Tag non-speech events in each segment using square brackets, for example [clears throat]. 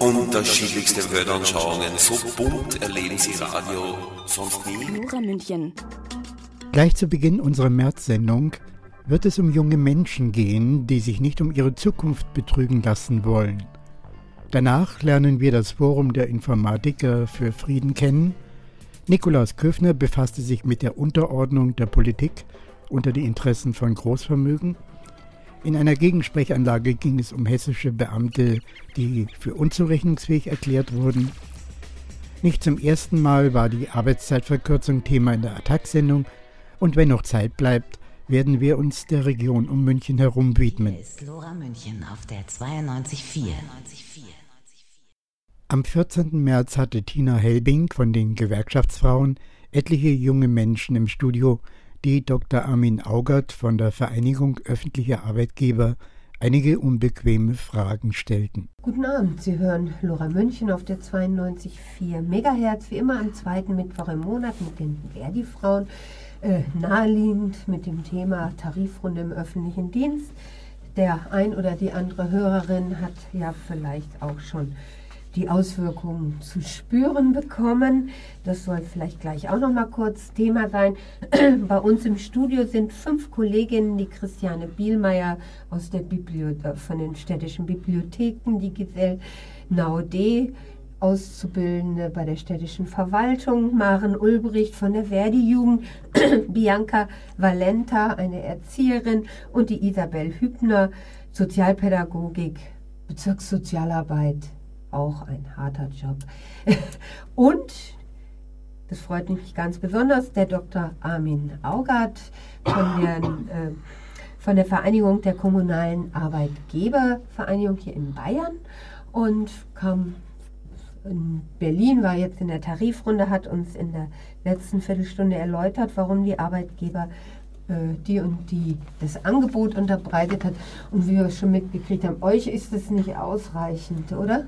unterschiedlichste Weltanschauungen. So bunt erleben Sie Radio sonst nie. Nora München. Gleich zu Beginn unserer März-Sendung wird es um junge Menschen gehen, die sich nicht um ihre Zukunft betrügen lassen wollen. Danach lernen wir das Forum der Informatiker für Frieden kennen. Nikolaus Köfner befasste sich mit der Unterordnung der Politik unter die Interessen von Großvermögen in einer Gegensprechanlage ging es um hessische Beamte, die für unzurechnungsfähig erklärt wurden. Nicht zum ersten Mal war die Arbeitszeitverkürzung Thema in der Attack-Sendung und wenn noch Zeit bleibt, werden wir uns der Region um München herum widmen. ist Lora München auf der 92.4. Am 14. März hatte Tina Helbing von den Gewerkschaftsfrauen etliche junge Menschen im Studio, die Dr. Armin Augert von der Vereinigung öffentlicher Arbeitgeber einige unbequeme Fragen stellten. Guten Abend, Sie hören Lora München auf der 92,4 Megahertz, wie immer am zweiten Mittwoch im Monat mit den Verdi-Frauen, äh, naheliegend mit dem Thema Tarifrunde im öffentlichen Dienst. Der ein oder die andere Hörerin hat ja vielleicht auch schon die Auswirkungen zu spüren bekommen. Das soll vielleicht gleich auch noch mal kurz Thema sein. [clears throat] Bei uns im Studio sind fünf Kolleginnen, die Christiane Bielmeier aus der Bibliothe äh, von den städtischen Bibliotheken, die Giselle Naude, Auszubildende bei der städtischen Verwaltung, Maren Ulbricht von der Verdi-Jugend, [clears throat] Bianca Valenta, eine Erzieherin und die Isabel Hübner, Sozialpädagogik, Bezirkssozialarbeit auch ein harter Job. [laughs] Und, das freut mich ganz besonders, der Dr. Armin Augert von der, [coughs] äh, von der Vereinigung der kommunalen Arbeitgebervereinigung hier in Bayern und kam in Berlin, war jetzt in der Tarifrunde, hat uns in der letzten Viertelstunde erläutert, warum die Arbeitgeber äh, die und die das Angebot unterbreitet hat. Und wie wir schon mitgekriegt haben, euch ist es nicht ausreichend, oder?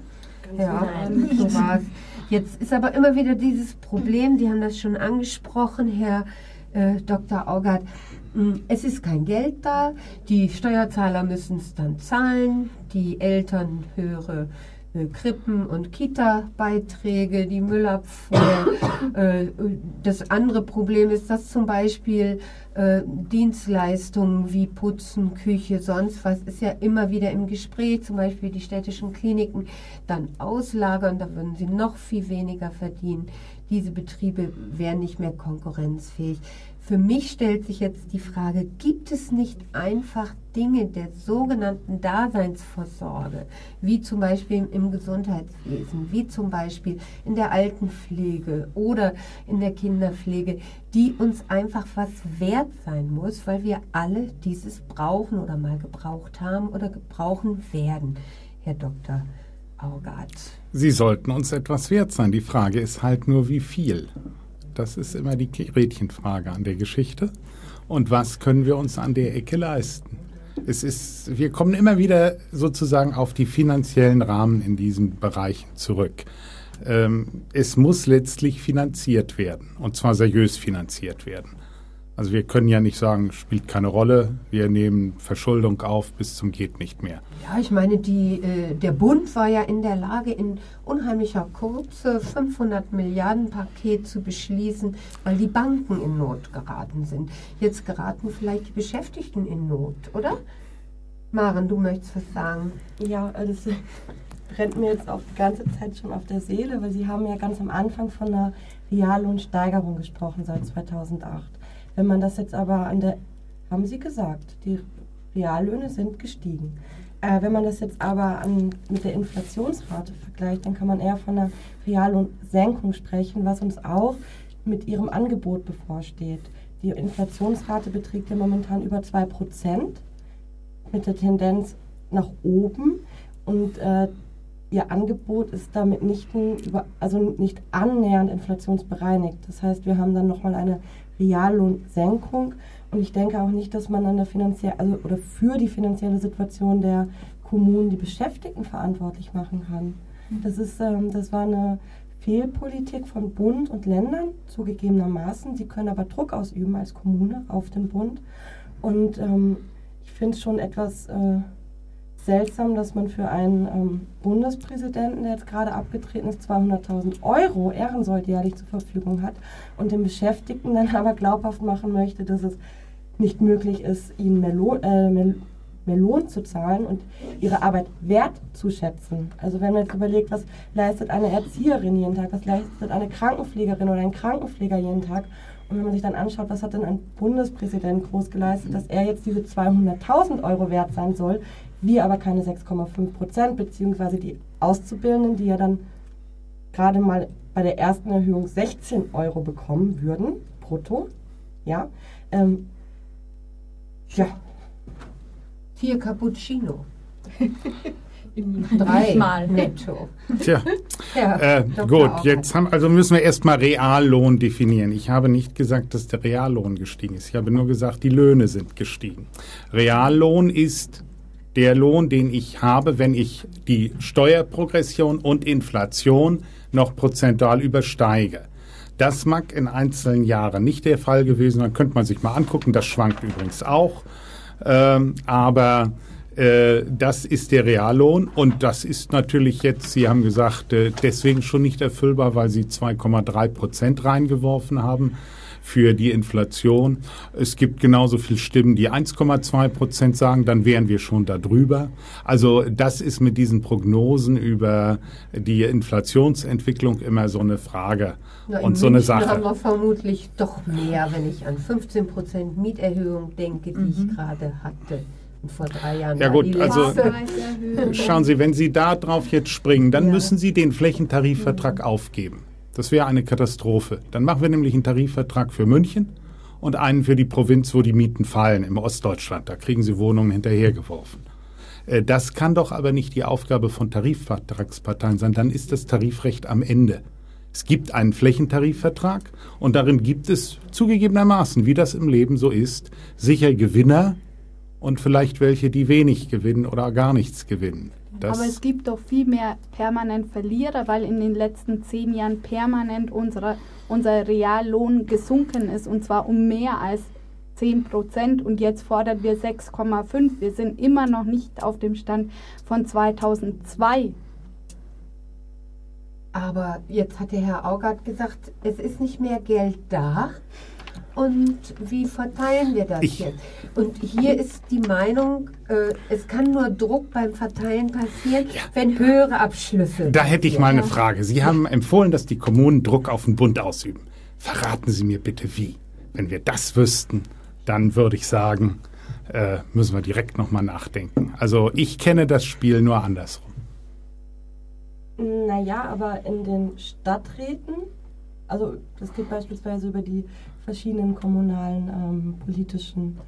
Ja, [laughs] so war es. Jetzt ist aber immer wieder dieses Problem, die haben das schon angesprochen, Herr äh, Dr. Augert. Hm, es ist kein Geld da, die Steuerzahler müssen es dann zahlen, die Eltern höhere Krippen- und Kita-Beiträge, die Müllabfuhr. [coughs] äh, das andere Problem ist, dass zum Beispiel äh, Dienstleistungen wie Putzen, Küche, sonst was ist ja immer wieder im Gespräch, zum Beispiel die städtischen Kliniken dann auslagern, da würden sie noch viel weniger verdienen. Diese Betriebe wären nicht mehr konkurrenzfähig. Für mich stellt sich jetzt die Frage, gibt es nicht einfach Dinge der sogenannten Daseinsvorsorge, wie zum Beispiel im Gesundheitswesen, wie zum Beispiel in der Altenpflege oder in der Kinderpflege, die uns einfach was wert sein muss, weil wir alle dieses brauchen oder mal gebraucht haben oder gebrauchen werden, Herr Dr. Augard. Sie sollten uns etwas wert sein. Die Frage ist halt nur, wie viel. Das ist immer die Gretchenfrage an der Geschichte. Und was können wir uns an der Ecke leisten? Es ist, wir kommen immer wieder sozusagen auf die finanziellen Rahmen in diesen Bereichen zurück. Ähm, es muss letztlich finanziert werden und zwar seriös finanziert werden. Also wir können ja nicht sagen, spielt keine Rolle, wir nehmen Verschuldung auf bis zum geht nicht mehr. Ja, ich meine, die, äh, der Bund war ja in der Lage, in unheimlicher Kurze 500 Milliarden Paket zu beschließen, weil die Banken in Not geraten sind. Jetzt geraten vielleicht die Beschäftigten in Not, oder? Maren, du möchtest was sagen. Ja, das brennt mir jetzt auch die ganze Zeit schon auf der Seele, weil Sie haben ja ganz am Anfang von einer Reallohnsteigerung gesprochen seit 2008. Wenn man das jetzt aber an der, haben Sie gesagt, die Reallöhne sind gestiegen. Äh, wenn man das jetzt aber an, mit der Inflationsrate vergleicht, dann kann man eher von einer Reallohnsenkung sprechen, was uns auch mit ihrem Angebot bevorsteht. Die Inflationsrate beträgt ja momentan über 2% mit der Tendenz nach oben. Und äh, ihr Angebot ist damit nicht, ein, also nicht annähernd inflationsbereinigt. Das heißt, wir haben dann nochmal eine Reallohnsenkung und ich denke auch nicht, dass man an der finanziell, also oder für die finanzielle Situation der Kommunen die Beschäftigten verantwortlich machen kann. Mhm. Das ist, ähm, das war eine Fehlpolitik von Bund und Ländern zugegebenermaßen. Sie können aber Druck ausüben als Kommune auf den Bund und ähm, ich finde es schon etwas äh, seltsam, dass man für einen ähm, Bundespräsidenten, der jetzt gerade abgetreten ist, 200.000 Euro Ehrensold jährlich zur Verfügung hat und den Beschäftigten dann [laughs] aber glaubhaft machen möchte, dass es nicht möglich ist, ihnen mehr Lohn, äh, mehr, mehr Lohn zu zahlen und ihre Arbeit wertzuschätzen. Also wenn man jetzt überlegt, was leistet eine Erzieherin jeden Tag, was leistet eine Krankenpflegerin oder ein Krankenpfleger jeden Tag und wenn man sich dann anschaut, was hat denn ein Bundespräsident groß geleistet, dass er jetzt diese 200.000 Euro wert sein soll, wir aber keine 6,5 Prozent, beziehungsweise die Auszubildenden, die ja dann gerade mal bei der ersten Erhöhung 16 Euro bekommen würden, brutto, ja, ähm, ja. Vier Cappuccino. [laughs] Drei Mal netto. Tja, [laughs] ja, äh, gut, jetzt haben, also müssen wir erstmal Reallohn definieren. Ich habe nicht gesagt, dass der Reallohn gestiegen ist. Ich habe nur gesagt, die Löhne sind gestiegen. Reallohn ist der Lohn, den ich habe, wenn ich die Steuerprogression und Inflation noch prozentual übersteige. Das mag in einzelnen Jahren nicht der Fall gewesen sein, könnte man sich mal angucken. Das schwankt übrigens auch. Ähm, aber äh, das ist der Reallohn und das ist natürlich jetzt, Sie haben gesagt, äh, deswegen schon nicht erfüllbar, weil Sie 2,3 Prozent reingeworfen haben für die Inflation. Es gibt genauso viele Stimmen, die 1,2 Prozent sagen, dann wären wir schon da drüber. Also das ist mit diesen Prognosen über die Inflationsentwicklung immer so eine Frage Na, und so eine Sache. haben wir vermutlich doch mehr, wenn ich an 15 Prozent Mieterhöhung denke, die mhm. ich gerade hatte vor drei Jahren. Ja gut, also schauen Sie, wenn Sie da drauf jetzt springen, dann ja. müssen Sie den Flächentarifvertrag mhm. aufgeben. Das wäre eine Katastrophe. Dann machen wir nämlich einen Tarifvertrag für München und einen für die Provinz, wo die Mieten fallen, im Ostdeutschland. Da kriegen sie Wohnungen hinterhergeworfen. Äh, das kann doch aber nicht die Aufgabe von Tarifvertragsparteien sein. Dann ist das Tarifrecht am Ende. Es gibt einen Flächentarifvertrag und darin gibt es zugegebenermaßen, wie das im Leben so ist, sicher Gewinner und vielleicht welche, die wenig gewinnen oder gar nichts gewinnen. Das Aber es gibt doch viel mehr permanent Verlierer, weil in den letzten zehn Jahren permanent unsere, unser Reallohn gesunken ist und zwar um mehr als 10 Prozent und jetzt fordern wir 6,5. Wir sind immer noch nicht auf dem Stand von 2002. Aber jetzt hat der Herr Augert gesagt, es ist nicht mehr Geld da und wie verteilen wir das ich jetzt? Und hier ist die Meinung, äh, es kann nur Druck beim Verteilen passieren, ja. wenn höhere Abschlüsse. Da hätte ich mal eine Frage. Sie haben empfohlen, dass die Kommunen Druck auf den Bund ausüben. Verraten Sie mir bitte wie. Wenn wir das wüssten, dann würde ich sagen, äh, müssen wir direkt nochmal nachdenken. Also ich kenne das Spiel nur andersrum. Naja, aber in den Stadträten, also das geht beispielsweise über die verschiedenen kommunalen ähm, politischen,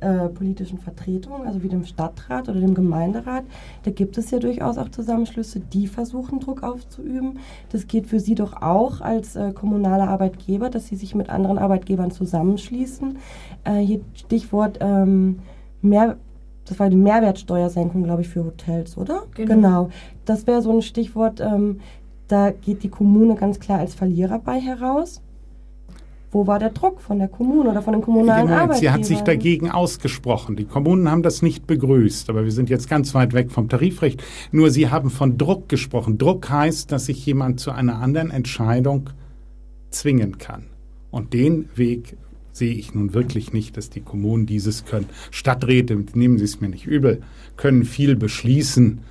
äh, politischen Vertretungen, also wie dem Stadtrat oder dem Gemeinderat. Da gibt es ja durchaus auch Zusammenschlüsse, die versuchen, Druck aufzuüben. Das geht für Sie doch auch als äh, kommunale Arbeitgeber, dass Sie sich mit anderen Arbeitgebern zusammenschließen. Äh, hier Stichwort ähm, mehr das war die Mehrwertsteuersenkung, glaube ich, für Hotels, oder? Genau. genau. Das wäre so ein Stichwort, ähm, da geht die Kommune ganz klar als Verlierer bei heraus. Wo war der Druck von der Kommune oder von den kommunalen Moment, Arbeitgebern? Sie hat sich dagegen ausgesprochen. Die Kommunen haben das nicht begrüßt, aber wir sind jetzt ganz weit weg vom Tarifrecht. Nur Sie haben von Druck gesprochen. Druck heißt, dass sich jemand zu einer anderen Entscheidung zwingen kann. Und den Weg sehe ich nun wirklich nicht, dass die Kommunen dieses können. Stadträte, nehmen Sie es mir nicht übel, können viel beschließen.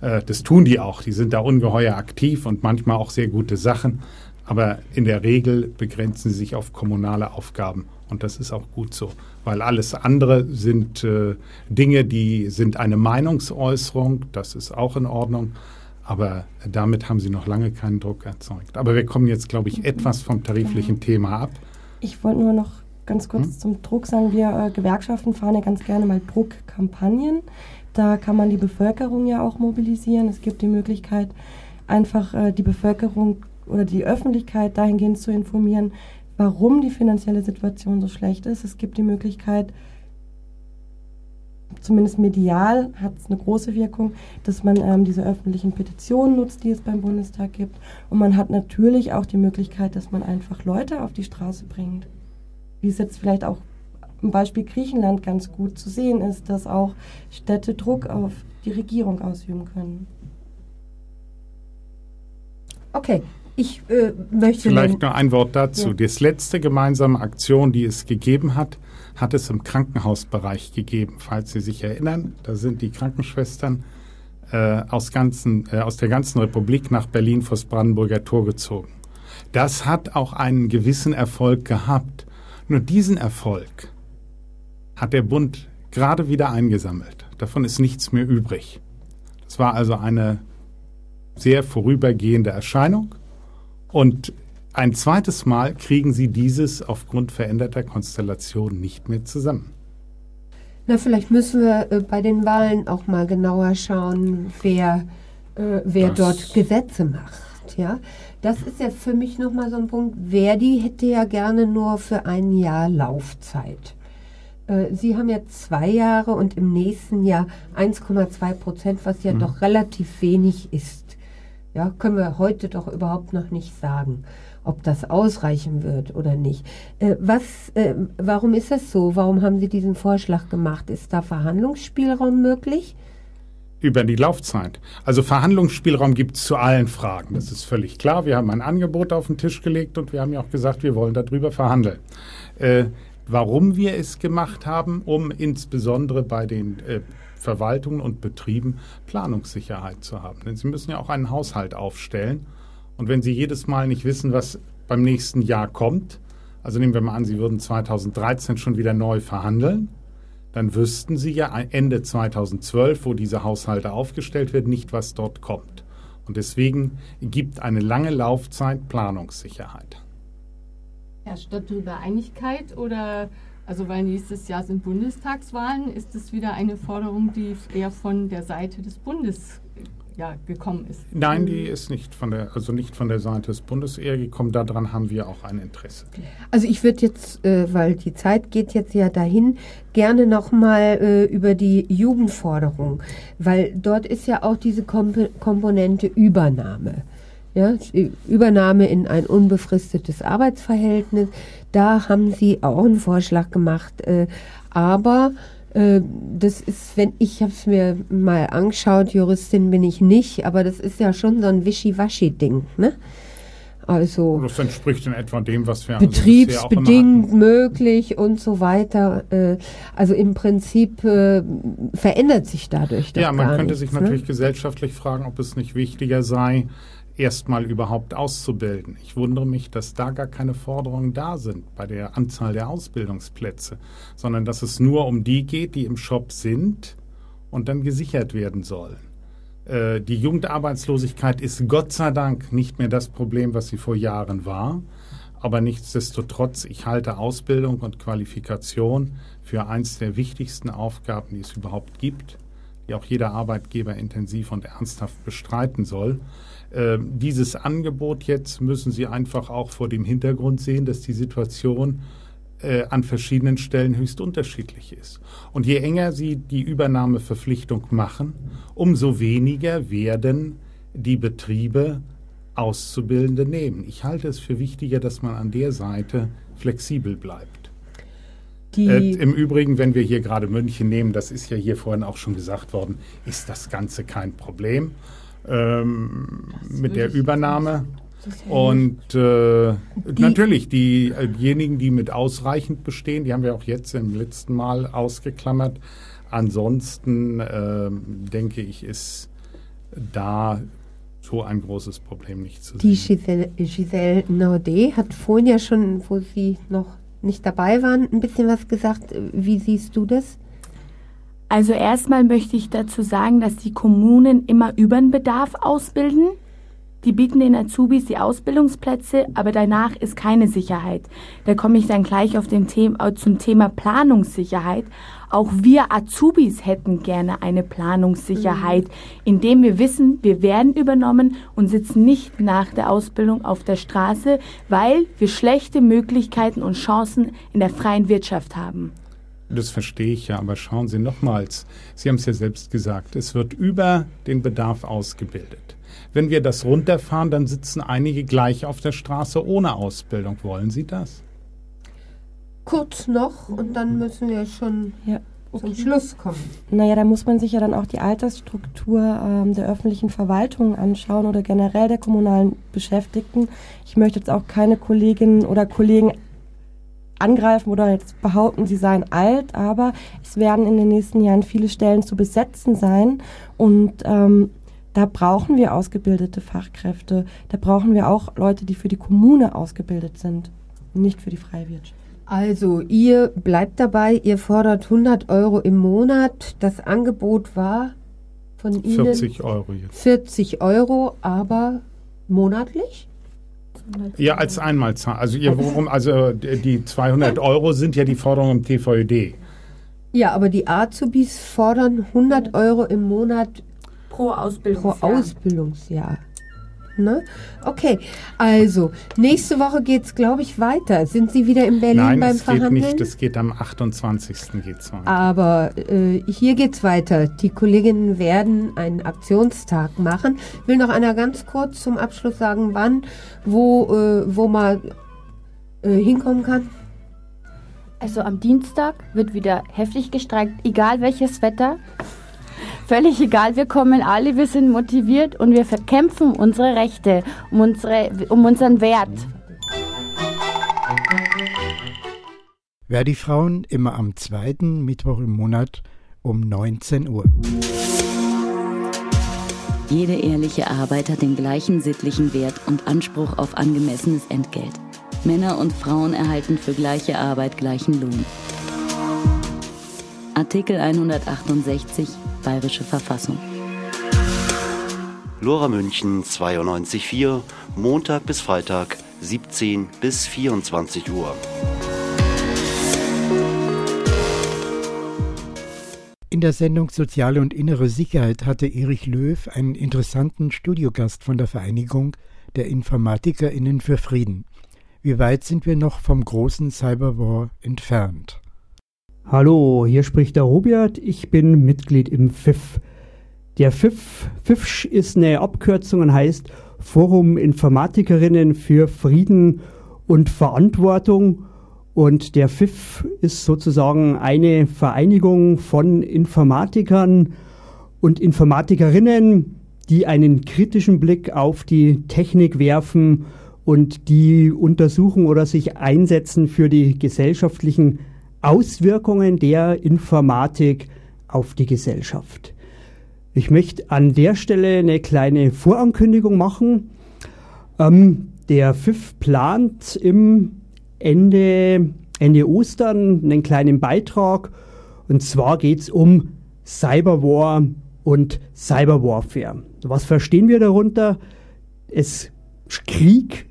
Äh, das tun die auch. Die sind da ungeheuer aktiv und manchmal auch sehr gute Sachen. Aber in der Regel begrenzen sie sich auf kommunale Aufgaben. Und das ist auch gut so, weil alles andere sind äh, Dinge, die sind eine Meinungsäußerung. Das ist auch in Ordnung. Aber damit haben sie noch lange keinen Druck erzeugt. Aber wir kommen jetzt, glaube ich, etwas vom tariflichen Thema ab. Ich wollte nur noch ganz kurz hm? zum Druck sagen. Wir äh, Gewerkschaften fahren ja ganz gerne mal Druckkampagnen. Da kann man die Bevölkerung ja auch mobilisieren. Es gibt die Möglichkeit, einfach äh, die Bevölkerung oder die Öffentlichkeit dahingehend zu informieren, warum die finanzielle Situation so schlecht ist. Es gibt die Möglichkeit, zumindest medial hat es eine große Wirkung, dass man ähm, diese öffentlichen Petitionen nutzt, die es beim Bundestag gibt. Und man hat natürlich auch die Möglichkeit, dass man einfach Leute auf die Straße bringt. Wie es jetzt vielleicht auch im Beispiel Griechenland ganz gut zu sehen ist, dass auch Städte Druck auf die Regierung ausüben können. Okay, ich äh, möchte. Vielleicht nur ein Wort dazu. Ja. Das letzte gemeinsame Aktion, die es gegeben hat, hat es im Krankenhausbereich gegeben. Falls Sie sich erinnern, da sind die Krankenschwestern äh, aus, ganzen, äh, aus der ganzen Republik nach Berlin vors Brandenburger Tor gezogen. Das hat auch einen gewissen Erfolg gehabt. Nur diesen Erfolg hat der Bund gerade wieder eingesammelt. Davon ist nichts mehr übrig. Das war also eine sehr vorübergehende Erscheinung. Und ein zweites Mal kriegen sie dieses aufgrund veränderter Konstellation nicht mehr zusammen. Na, vielleicht müssen wir äh, bei den Wahlen auch mal genauer schauen, wer, äh, wer dort Gesetze macht. Ja? Das ist ja für mich nochmal so ein Punkt. Verdi hätte ja gerne nur für ein Jahr Laufzeit. Äh, sie haben ja zwei Jahre und im nächsten Jahr 1,2 Prozent, was ja mhm. doch relativ wenig ist. Ja, können wir heute doch überhaupt noch nicht sagen, ob das ausreichen wird oder nicht. Äh, was, äh, warum ist das so? Warum haben Sie diesen Vorschlag gemacht? Ist da Verhandlungsspielraum möglich? Über die Laufzeit. Also Verhandlungsspielraum gibt es zu allen Fragen. Das ist völlig klar. Wir haben ein Angebot auf den Tisch gelegt und wir haben ja auch gesagt, wir wollen darüber verhandeln. Äh, warum wir es gemacht haben, um insbesondere bei den äh, Verwaltungen und Betrieben Planungssicherheit zu haben. Denn sie müssen ja auch einen Haushalt aufstellen. Und wenn sie jedes Mal nicht wissen, was beim nächsten Jahr kommt, also nehmen wir mal an, sie würden 2013 schon wieder neu verhandeln, dann wüssten sie ja Ende 2012, wo diese Haushalte aufgestellt werden, nicht, was dort kommt. Und deswegen gibt eine lange Laufzeit Planungssicherheit. Herrscht darüber Einigkeit oder, also weil nächstes Jahr sind Bundestagswahlen, ist es wieder eine Forderung, die eher von der Seite des Bundes ja, gekommen ist? Nein, die ist nicht von der, also nicht von der Seite des Bundes eher gekommen. Daran haben wir auch ein Interesse. Also ich würde jetzt, äh, weil die Zeit geht jetzt ja dahin, gerne nochmal äh, über die Jugendforderung, weil dort ist ja auch diese Komp Komponente Übernahme. Ja, Übernahme in ein unbefristetes Arbeitsverhältnis. Da haben Sie auch einen Vorschlag gemacht. Äh, aber äh, das ist, wenn ich habe es mir mal angeschaut, Juristin bin ich nicht, aber das ist ja schon so ein Wischiwaschi-Ding, ne? Also das entspricht in etwa dem, was wir also betriebsbedingt möglich und so weiter. Äh, also im Prinzip äh, verändert sich dadurch. Ja, man könnte nichts, sich ne? natürlich gesellschaftlich fragen, ob es nicht wichtiger sei, erstmal überhaupt auszubilden. Ich wundere mich, dass da gar keine Forderungen da sind bei der Anzahl der Ausbildungsplätze, sondern dass es nur um die geht, die im Shop sind und dann gesichert werden sollen. Äh, die Jugendarbeitslosigkeit ist Gott sei Dank nicht mehr das Problem, was sie vor Jahren war. Aber nichtsdestotrotz, ich halte Ausbildung und Qualifikation für eins der wichtigsten Aufgaben, die es überhaupt gibt, die auch jeder Arbeitgeber intensiv und ernsthaft bestreiten soll. Äh, dieses Angebot jetzt müssen Sie einfach auch vor dem Hintergrund sehen, dass die Situation äh, an verschiedenen Stellen höchst unterschiedlich ist. Und je enger Sie die Übernahmeverpflichtung machen, umso weniger werden die Betriebe Auszubildende nehmen. Ich halte es für wichtiger, dass man an der Seite flexibel bleibt. Äh, Im Übrigen, wenn wir hier gerade München nehmen, das ist ja hier vorhin auch schon gesagt worden, ist das Ganze kein Problem ähm, mit der Übernahme. Und äh, natürlich, diejenigen, die mit ausreichend bestehen, die haben wir auch jetzt im letzten Mal ausgeklammert. Ansonsten äh, denke ich, ist da so ein großes Problem nicht zu sehen. Die Giselle, Giselle Naudet hat vorhin ja schon, wo Sie noch nicht dabei waren, ein bisschen was gesagt. Wie siehst du das? Also erstmal möchte ich dazu sagen, dass die Kommunen immer über den Bedarf ausbilden. Die bieten den Azubis die Ausbildungsplätze, aber danach ist keine Sicherheit. Da komme ich dann gleich auf den Thema, zum Thema Planungssicherheit. Auch wir Azubis hätten gerne eine Planungssicherheit, indem wir wissen, wir werden übernommen und sitzen nicht nach der Ausbildung auf der Straße, weil wir schlechte Möglichkeiten und Chancen in der freien Wirtschaft haben. Das verstehe ich ja, aber schauen Sie nochmals. Sie haben es ja selbst gesagt, es wird über den Bedarf ausgebildet. Wenn wir das runterfahren, dann sitzen einige gleich auf der Straße ohne Ausbildung. Wollen Sie das? Kurz noch und dann müssen wir schon Ja. zum Schluss kommen. Naja, da muss man sich ja dann auch die Altersstruktur ähm, der öffentlichen Verwaltung anschauen oder generell der kommunalen Beschäftigten. Ich möchte jetzt auch keine Kolleginnen oder Kollegen angreifen oder jetzt behaupten, sie seien alt, aber es werden in den nächsten Jahren viele Stellen zu besetzen sein und ähm, da brauchen wir ausgebildete Fachkräfte. Da brauchen wir auch Leute, die für die Kommune ausgebildet sind, nicht für die Freiwirtschaft. Also, ihr bleibt dabei, ihr fordert 100 Euro im Monat. Das Angebot war von Ihnen 40 Euro jetzt. 40 Euro, aber monatlich? Ja, als Einmalzahl. Also, ihr, worum, also die 200 Euro sind ja die Forderung im TVÖD. Ja, aber die Azubis fordern 100 Euro im Monat Pro pro Ausbildungsjahr. Ne? Okay, also nächste Woche geht es, glaube ich, weiter. Sind Sie wieder in Berlin Nein, beim es geht Verhandeln? nicht. Es geht am 28. geht's weiter. Aber äh, hier geht's weiter. Die Kolleginnen werden einen Aktionstag machen. Will noch einer ganz kurz zum Abschluss sagen, wann, wo, äh, wo man äh, hinkommen kann? Also am Dienstag wird wieder heftig gestreikt, egal welches Wetter. Völlig egal, wir kommen alle, wir sind motiviert und wir verkämpfen unsere Rechte, um, unsere, um unseren Wert. Verdi Frauen immer am zweiten Mittwoch im Monat um 19 Uhr. Jede ehrliche Arbeit hat den gleichen sittlichen Wert und Anspruch auf angemessenes Entgelt. Männer und Frauen erhalten für gleiche Arbeit gleichen Lohn. Artikel 168 Bayerische Verfassung. Lora München 92.4, Montag bis Freitag, 17 bis 24 Uhr. In der Sendung Soziale und innere Sicherheit hatte Erich Löw einen interessanten Studiogast von der Vereinigung der InformatikerInnen für Frieden. Wie weit sind wir noch vom großen Cyberwar entfernt? Hallo, hier spricht der Robert. Ich bin Mitglied im FIF. Der FIF, FIFsch ist eine Abkürzung und heißt Forum Informatikerinnen für Frieden und Verantwortung. Und der FIF ist sozusagen eine Vereinigung von Informatikern und Informatikerinnen, die einen kritischen Blick auf die Technik werfen und die untersuchen oder sich einsetzen für die gesellschaftlichen Auswirkungen der Informatik auf die Gesellschaft. Ich möchte an der Stelle eine kleine Vorankündigung machen. Ähm, der FIF plant im Ende, Ende Ostern einen kleinen Beitrag. Und zwar geht es um Cyberwar und Cyberwarfare. Was verstehen wir darunter? Es Krieg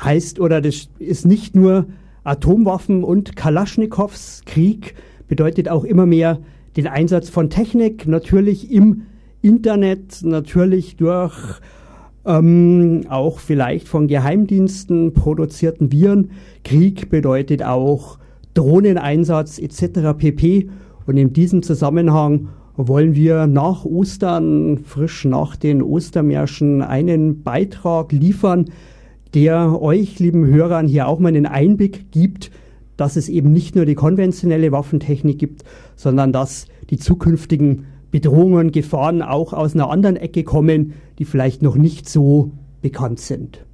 heißt oder das ist nicht nur Atomwaffen und Kalaschnikows Krieg, bedeutet auch immer mehr den Einsatz von Technik, natürlich im Internet, natürlich durch ähm, auch vielleicht von Geheimdiensten produzierten Viren. Krieg bedeutet auch Drohneneinsatz etc. pp. Und in diesem Zusammenhang wollen wir nach Ostern, frisch nach den Ostermärschen, einen Beitrag liefern, der euch, lieben Hörern, hier auch mal einen Einblick gibt, dass es eben nicht nur die konventionelle Waffentechnik gibt, sondern dass die zukünftigen Bedrohungen, Gefahren auch aus einer anderen Ecke kommen, die vielleicht noch nicht so bekannt sind.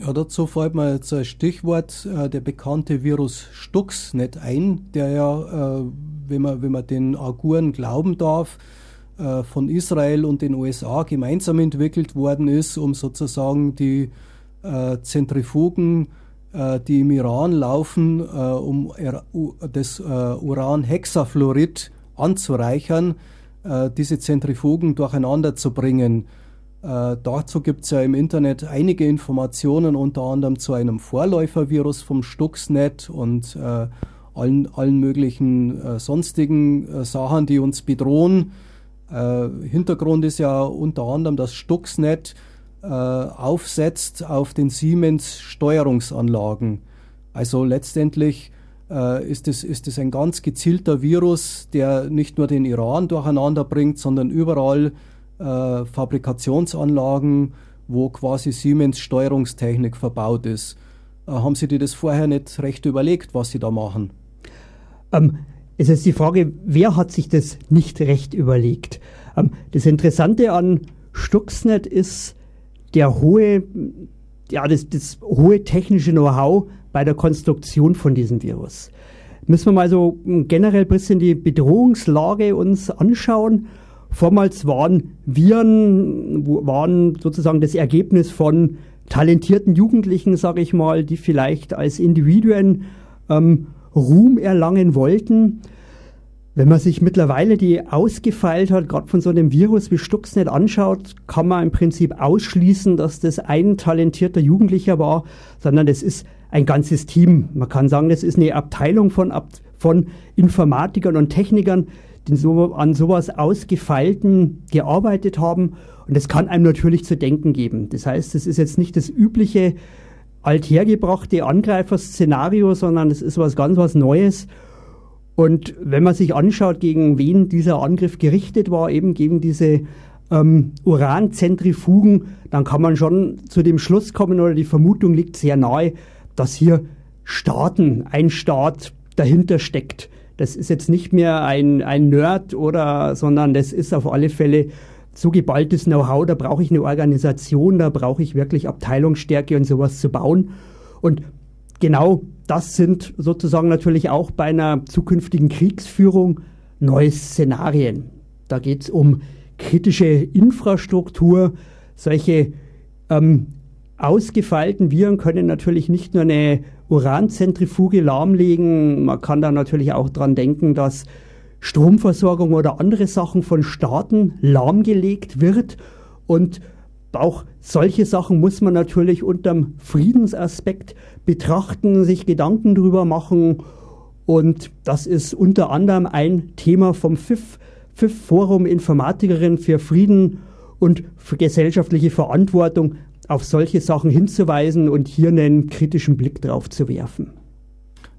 Ja, dazu fällt mir jetzt ein Stichwort, äh, der bekannte Virus Stuxnet ein, der ja, äh, wenn, man, wenn man den Auguren glauben darf, von Israel und den USA gemeinsam entwickelt worden ist, um sozusagen die äh, Zentrifugen, äh, die im Iran laufen, äh, um das Uran-Hexafluorid anzureichern, diese Zentrifugen durcheinander zu bringen. Äh, dazu gibt es ja im Internet einige Informationen, unter anderem zu einem Vorläufervirus vom Stuxnet und äh, allen, allen möglichen äh, sonstigen äh, Sachen, die uns bedrohen. Äh, Hintergrund ist ja unter anderem, dass Stuxnet äh, aufsetzt auf den Siemens Steuerungsanlagen. Also letztendlich äh, ist es ist es ein ganz gezielter Virus, der nicht nur den Iran durcheinander bringt, sondern überall äh, Fabrikationsanlagen, wo quasi Siemens Steuerungstechnik verbaut ist. Äh, haben Sie dir das vorher nicht recht überlegt, was Sie da machen? Ähm, es ist die Frage, wer hat sich das nicht recht überlegt? Ähm, das Interessante an Stuxnet ist der hohe, ja, das, das hohe technische Know-how bei der Konstruktion von diesem Virus. Müssen wir mal so generell ein bisschen die Bedrohungslage uns anschauen. Vormals waren Viren, waren sozusagen das Ergebnis von talentierten Jugendlichen, sage ich mal, die vielleicht als Individuen ähm, Ruhm erlangen wollten. Wenn man sich mittlerweile die ausgefeilt hat, gerade von so einem Virus wie Stuxnet anschaut, kann man im Prinzip ausschließen, dass das ein talentierter Jugendlicher war, sondern das ist ein ganzes Team. Man kann sagen, das ist eine Abteilung von, von Informatikern und Technikern, die so, an sowas Ausgefeilten gearbeitet haben. Und das kann einem natürlich zu denken geben. Das heißt, es ist jetzt nicht das übliche althergebrachte Angreiferszenario, sondern es ist was ganz was Neues. Und wenn man sich anschaut, gegen wen dieser Angriff gerichtet war, eben gegen diese ähm, Uranzentrifugen, dann kann man schon zu dem Schluss kommen oder die Vermutung liegt sehr nahe, dass hier Staaten, ein Staat dahinter steckt. Das ist jetzt nicht mehr ein, ein Nerd oder, sondern das ist auf alle Fälle so geballtes Know-how, da brauche ich eine Organisation, da brauche ich wirklich Abteilungsstärke und sowas zu bauen. Und genau das sind sozusagen natürlich auch bei einer zukünftigen Kriegsführung neue Szenarien. Da geht es um kritische Infrastruktur. Solche ähm, ausgefeilten Viren können natürlich nicht nur eine Uranzentrifuge lahmlegen, man kann da natürlich auch dran denken, dass Stromversorgung oder andere Sachen von Staaten lahmgelegt wird und auch solche Sachen muss man natürlich unterm Friedensaspekt betrachten, sich Gedanken drüber machen. Und das ist unter anderem ein Thema vom FIF, FIF Forum Informatikerin für Frieden und für gesellschaftliche Verantwortung, auf solche Sachen hinzuweisen und hier einen kritischen Blick drauf zu werfen.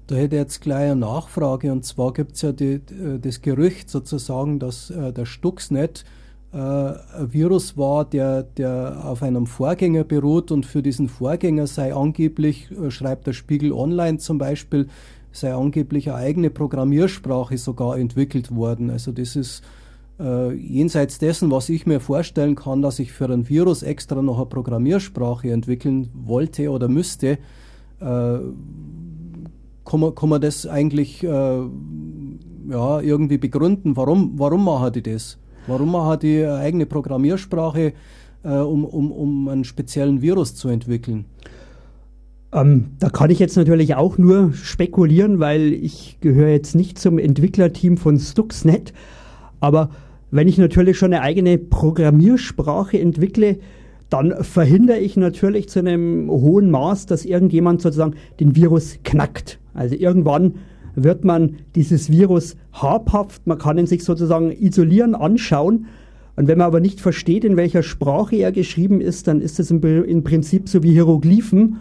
Da hätte jetzt gleich eine Nachfrage und zwar gibt es ja die, äh, das Gerücht sozusagen, dass äh, der Stuxnet äh, ein Virus war, der, der auf einem Vorgänger beruht und für diesen Vorgänger sei angeblich, schreibt der Spiegel Online zum Beispiel, sei angeblich eine eigene Programmiersprache sogar entwickelt worden. Also das ist äh, jenseits dessen, was ich mir vorstellen kann, dass ich für ein Virus extra noch eine Programmiersprache entwickeln wollte oder müsste, äh, kann, man, kann man das eigentlich äh, ja, irgendwie begründen? Warum, warum machen die das? Warum machen die eine eigene Programmiersprache, äh, um, um, um einen speziellen Virus zu entwickeln? Ähm, da kann ich jetzt natürlich auch nur spekulieren, weil ich gehöre jetzt nicht zum Entwicklerteam von Stuxnet. Aber wenn ich natürlich schon eine eigene Programmiersprache entwickle, dann verhindere ich natürlich zu einem hohen Maß, dass irgendjemand sozusagen den Virus knackt. Also irgendwann wird man dieses Virus habhaft, man kann ihn sich sozusagen isolieren, anschauen. Und wenn man aber nicht versteht, in welcher Sprache er geschrieben ist, dann ist es im, Prinzip so wie Hieroglyphen.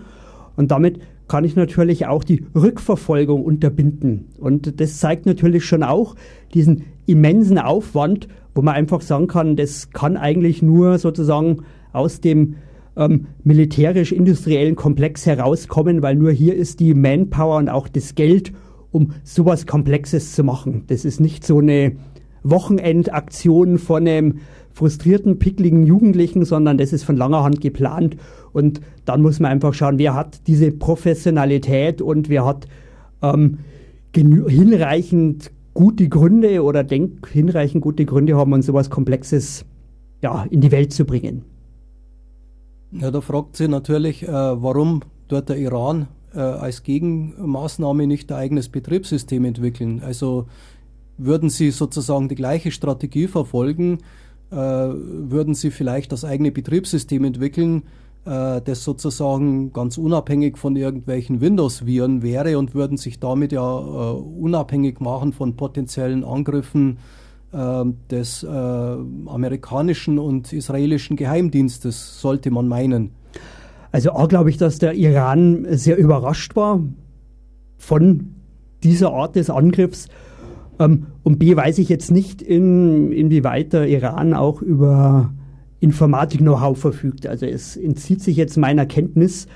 Und damit kann ich natürlich auch die Rückverfolgung unterbinden. Und das zeigt natürlich schon auch diesen immensen Aufwand, wo man einfach sagen kann, das kann eigentlich nur sozusagen aus dem ähm, militärisch-industriellen Komplex herauskommen, weil nur hier ist die Manpower und auch das Geld, um sowas Komplexes zu machen. Das ist nicht so eine Wochenendaktion von einem frustrierten, pickligen Jugendlichen, sondern das ist von langer Hand geplant. Und dann muss man einfach schauen, wer hat diese Professionalität und wer hat ähm, hinreichend gute Gründe oder denk hinreichend gute Gründe haben, um sowas Komplexes ja, in die Welt zu bringen. Ja, da fragt sie natürlich, äh, warum dort der Iran äh, als Gegenmaßnahme nicht ein eigenes Betriebssystem entwickeln. Also würden sie sozusagen die gleiche Strategie verfolgen, äh, würden sie vielleicht das eigene Betriebssystem entwickeln, äh, das sozusagen ganz unabhängig von irgendwelchen Windows-Viren wäre und würden sich damit ja äh, unabhängig machen von potenziellen Angriffen des äh, amerikanischen und israelischen Geheimdienstes, sollte man meinen. Also A glaube ich, dass der Iran sehr überrascht war von dieser Art des Angriffs. Ähm, und B weiß ich jetzt nicht, in, inwieweit der Iran auch über Informatik-Know-how verfügt. Also es entzieht sich jetzt meiner Kenntnis.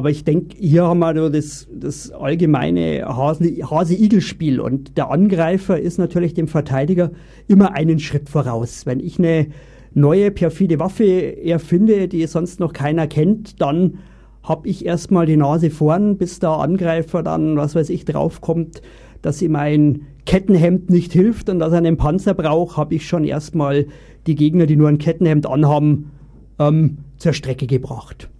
Aber ich denke, hier haben wir nur das, das allgemeine Hase-Igel-Spiel. Und der Angreifer ist natürlich dem Verteidiger immer einen Schritt voraus. Wenn ich eine neue perfide Waffe erfinde, die sonst noch keiner kennt, dann habe ich erstmal die Nase vorn, bis der Angreifer dann, was weiß ich, draufkommt, dass ihm ein Kettenhemd nicht hilft und dass er einen Panzer braucht, habe ich schon erstmal die Gegner, die nur ein Kettenhemd anhaben, ähm, zur Strecke gebracht.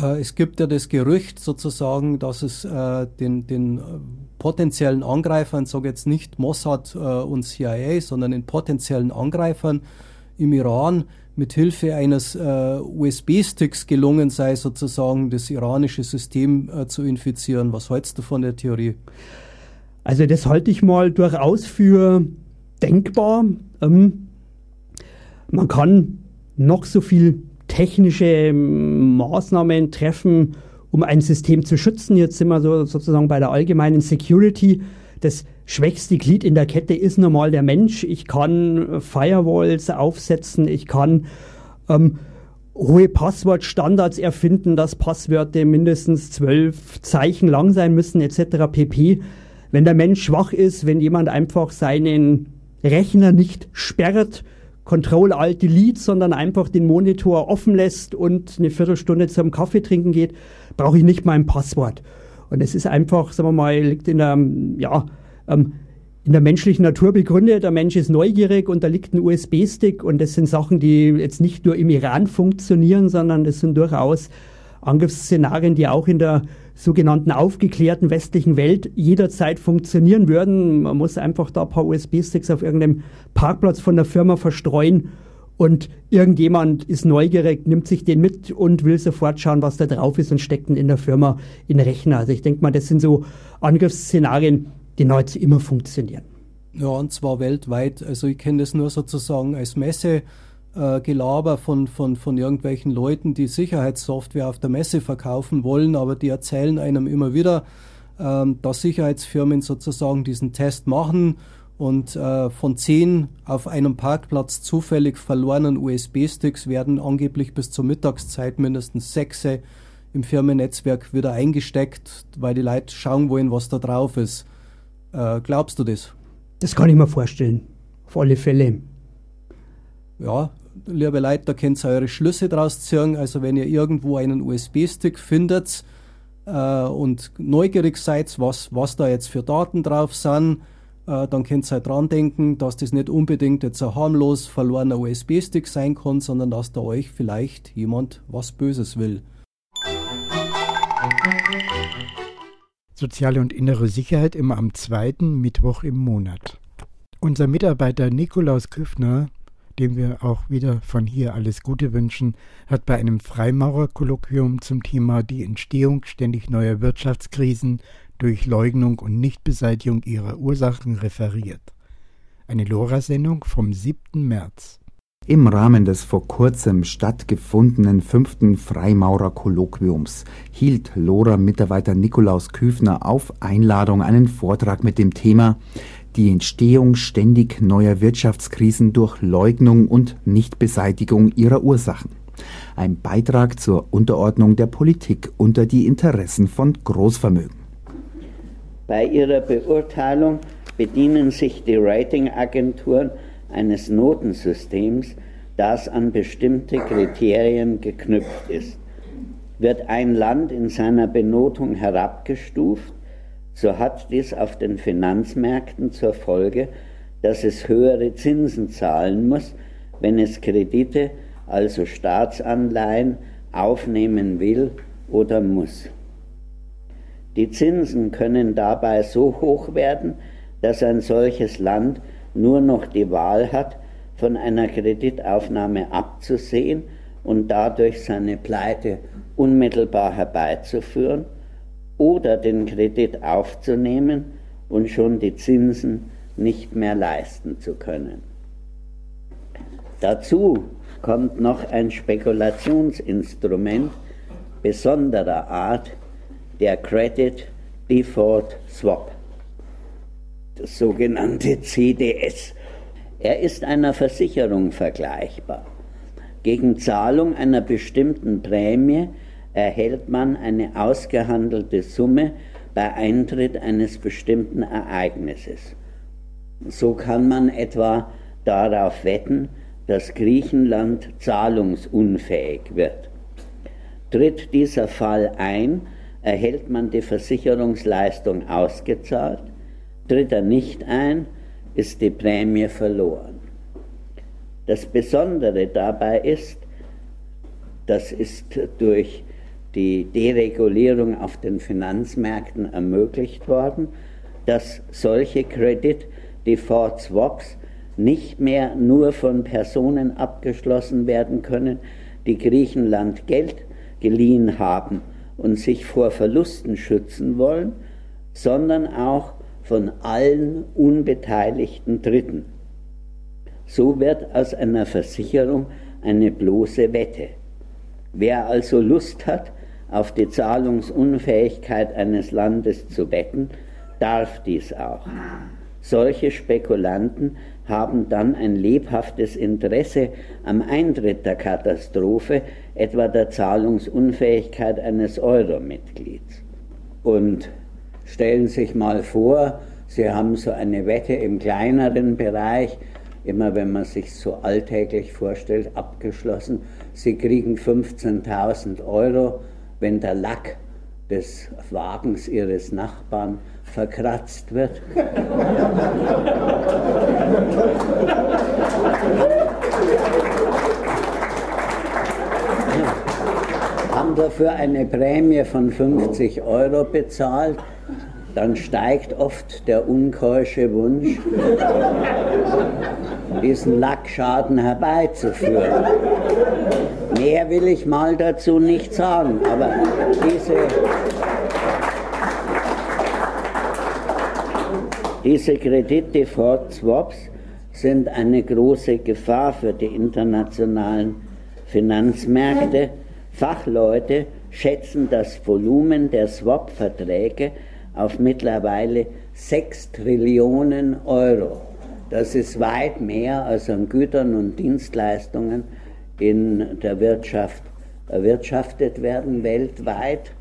Äh, es gibt ja das Gerücht sozusagen, dass es äh, den, den äh, potenziellen Angreifern, sage jetzt nicht Mossad und CIA, sondern den potenziellen Angreifern im Iran mit Hilfe eines USB-Sticks gelungen sei, sozusagen das iranische System zu infizieren. Was hältst du von der Theorie? Also das halte ich mal durchaus für denkbar. Ähm, man kann noch so viel technische ähm, Maßnahmen treffen, um ein System zu schützen. Jetzt sind wir so, sozusagen bei der allgemeinen Security. Das schwächste Glied in der Kette ist normal der Mensch. Ich kann Firewalls aufsetzen, ich kann ähm, hohe Passwortstandards erfinden, dass Passwörter mindestens zwölf Zeichen lang sein müssen, etc. pp. Wenn der Mensch schwach ist, wenn jemand einfach seinen Rechner nicht sperrt, Control-Alt-Delete, sondern einfach den Monitor offen lässt und eine Viertelstunde zum Kaffee trinken geht, brauche ich nicht mal ein Passwort. Und es ist einfach, sagen wir mal, liegt in der, ja, ähm, in der menschlichen Natur begründet. Der Mensch ist neugierig und da liegt ein USB-Stick und das sind Sachen, die jetzt nicht nur im Iran funktionieren, sondern das sind durchaus Angriffsszenarien, die auch in der sogenannten aufgeklärten westlichen Welt jederzeit funktionieren würden. Man muss einfach da ein paar USB-Sticks auf irgendeinem Parkplatz von der Firma verstreuen und irgendjemand ist neugierig, nimmt sich den mit und will sofort schauen, was da drauf ist und steckt ihn in der Firma in den Rechner. Also ich denke mal, das sind so Angriffsszenarien, die nahezu immer funktionieren. Ja, und zwar weltweit. Also ich kenne das nur sozusagen als Messe äh, Gelaber von, von, von irgendwelchen Leuten, die Sicherheitssoftware auf der Messe verkaufen wollen, aber die erzählen einem immer wieder, ähm, dass Sicherheitsfirmen sozusagen diesen Test machen und äh, von zehn auf einem Parkplatz zufällig verlorenen USB-Sticks werden angeblich bis zur Mittagszeit mindestens sechs im Firmennetzwerk wieder eingesteckt, weil die Leute schauen wollen, was da drauf ist. Äh, glaubst du das? Das kann ich mir vorstellen. Auf alle Fälle. Ja, liebe Leute, da könnt ihr eure Schlüsse draus ziehen. Also wenn ihr irgendwo einen USB-Stick findet äh, und neugierig seid, was, was da jetzt für Daten drauf sind, äh, dann könnt ihr halt dran denken, dass das nicht unbedingt jetzt ein harmlos verlorener USB-Stick sein kann, sondern dass da euch vielleicht jemand was Böses will. Soziale und innere Sicherheit immer am zweiten Mittwoch im Monat. Unser Mitarbeiter Nikolaus Küffner dem wir auch wieder von hier alles Gute wünschen, hat bei einem Freimaurerkolloquium zum Thema die Entstehung ständig neuer Wirtschaftskrisen durch Leugnung und Nichtbeseitigung ihrer Ursachen referiert. Eine Lora-Sendung vom 7. März. Im Rahmen des vor kurzem stattgefundenen fünften Freimaurerkolloquiums hielt Lora-Mitarbeiter Nikolaus Küfner auf Einladung einen Vortrag mit dem Thema die Entstehung ständig neuer Wirtschaftskrisen durch Leugnung und Nichtbeseitigung ihrer Ursachen. Ein Beitrag zur Unterordnung der Politik unter die Interessen von Großvermögen. Bei ihrer Beurteilung bedienen sich die Ratingagenturen eines Notensystems, das an bestimmte Kriterien geknüpft ist. Wird ein Land in seiner Benotung herabgestuft, so hat dies auf den Finanzmärkten zur Folge, dass es höhere Zinsen zahlen muss, wenn es Kredite, also Staatsanleihen, aufnehmen will oder muss. Die Zinsen können dabei so hoch werden, dass ein solches Land nur noch die Wahl hat, von einer Kreditaufnahme abzusehen und dadurch seine Pleite unmittelbar herbeizuführen oder den Kredit aufzunehmen und schon die Zinsen nicht mehr leisten zu können. Dazu kommt noch ein Spekulationsinstrument besonderer Art, der Credit Default Swap, das sogenannte CDS. Er ist einer Versicherung vergleichbar. Gegen Zahlung einer bestimmten Prämie erhält man eine ausgehandelte Summe bei Eintritt eines bestimmten Ereignisses. So kann man etwa darauf wetten, dass Griechenland zahlungsunfähig wird. Tritt dieser Fall ein, erhält man die Versicherungsleistung ausgezahlt, tritt er nicht ein, ist die Prämie verloren. Das Besondere dabei ist, das ist durch die Deregulierung auf den Finanzmärkten ermöglicht worden, dass solche Credit Default Swaps nicht mehr nur von Personen abgeschlossen werden können, die Griechenland Geld geliehen haben und sich vor Verlusten schützen wollen, sondern auch von allen unbeteiligten Dritten. So wird aus einer Versicherung eine bloße Wette. Wer also Lust hat, auf die Zahlungsunfähigkeit eines Landes zu wetten, darf dies auch. Solche Spekulanten haben dann ein lebhaftes Interesse am Eintritt der Katastrophe, etwa der Zahlungsunfähigkeit eines Euro-Mitglieds. Und stellen Sie sich mal vor, Sie haben so eine Wette im kleineren Bereich, immer wenn man sich so alltäglich vorstellt, abgeschlossen. Sie kriegen 15.000 Euro, wenn der Lack des Wagens Ihres Nachbarn verkratzt wird. haben dafür eine Prämie von 50 Euro bezahlt, dann steigt oft der unkeusche Wunsch, diesen Lackschaden herbeizuführen. Mehr will ich mal dazu nicht sagen, aber diese, diese Kredit-Default-Swaps sind eine große Gefahr für die internationalen Finanzmärkte. Fachleute schätzen das Volumen der Swap-Verträge auf mittlerweile 6 Trillionen Euro. Das ist weit mehr als an Gütern und Dienstleistungen in der Wirtschaft erwirtschaftet werden weltweit.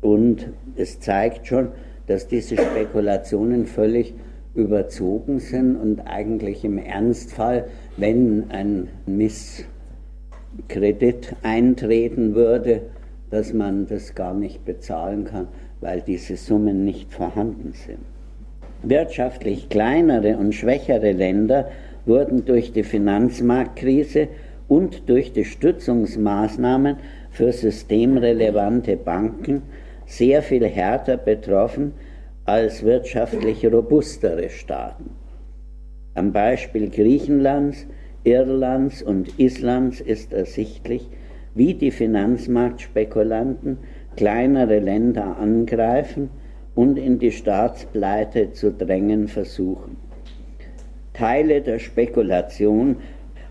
Und es zeigt schon, dass diese Spekulationen völlig überzogen sind und eigentlich im Ernstfall, wenn ein Misskredit eintreten würde, dass man das gar nicht bezahlen kann, weil diese Summen nicht vorhanden sind. Wirtschaftlich kleinere und schwächere Länder wurden durch die Finanzmarktkrise und durch die Stützungsmaßnahmen für systemrelevante Banken sehr viel härter betroffen als wirtschaftlich robustere Staaten. Am Beispiel Griechenlands, Irlands und Islands ist ersichtlich, wie die Finanzmarktspekulanten kleinere Länder angreifen und in die Staatspleite zu drängen versuchen. Teile der Spekulation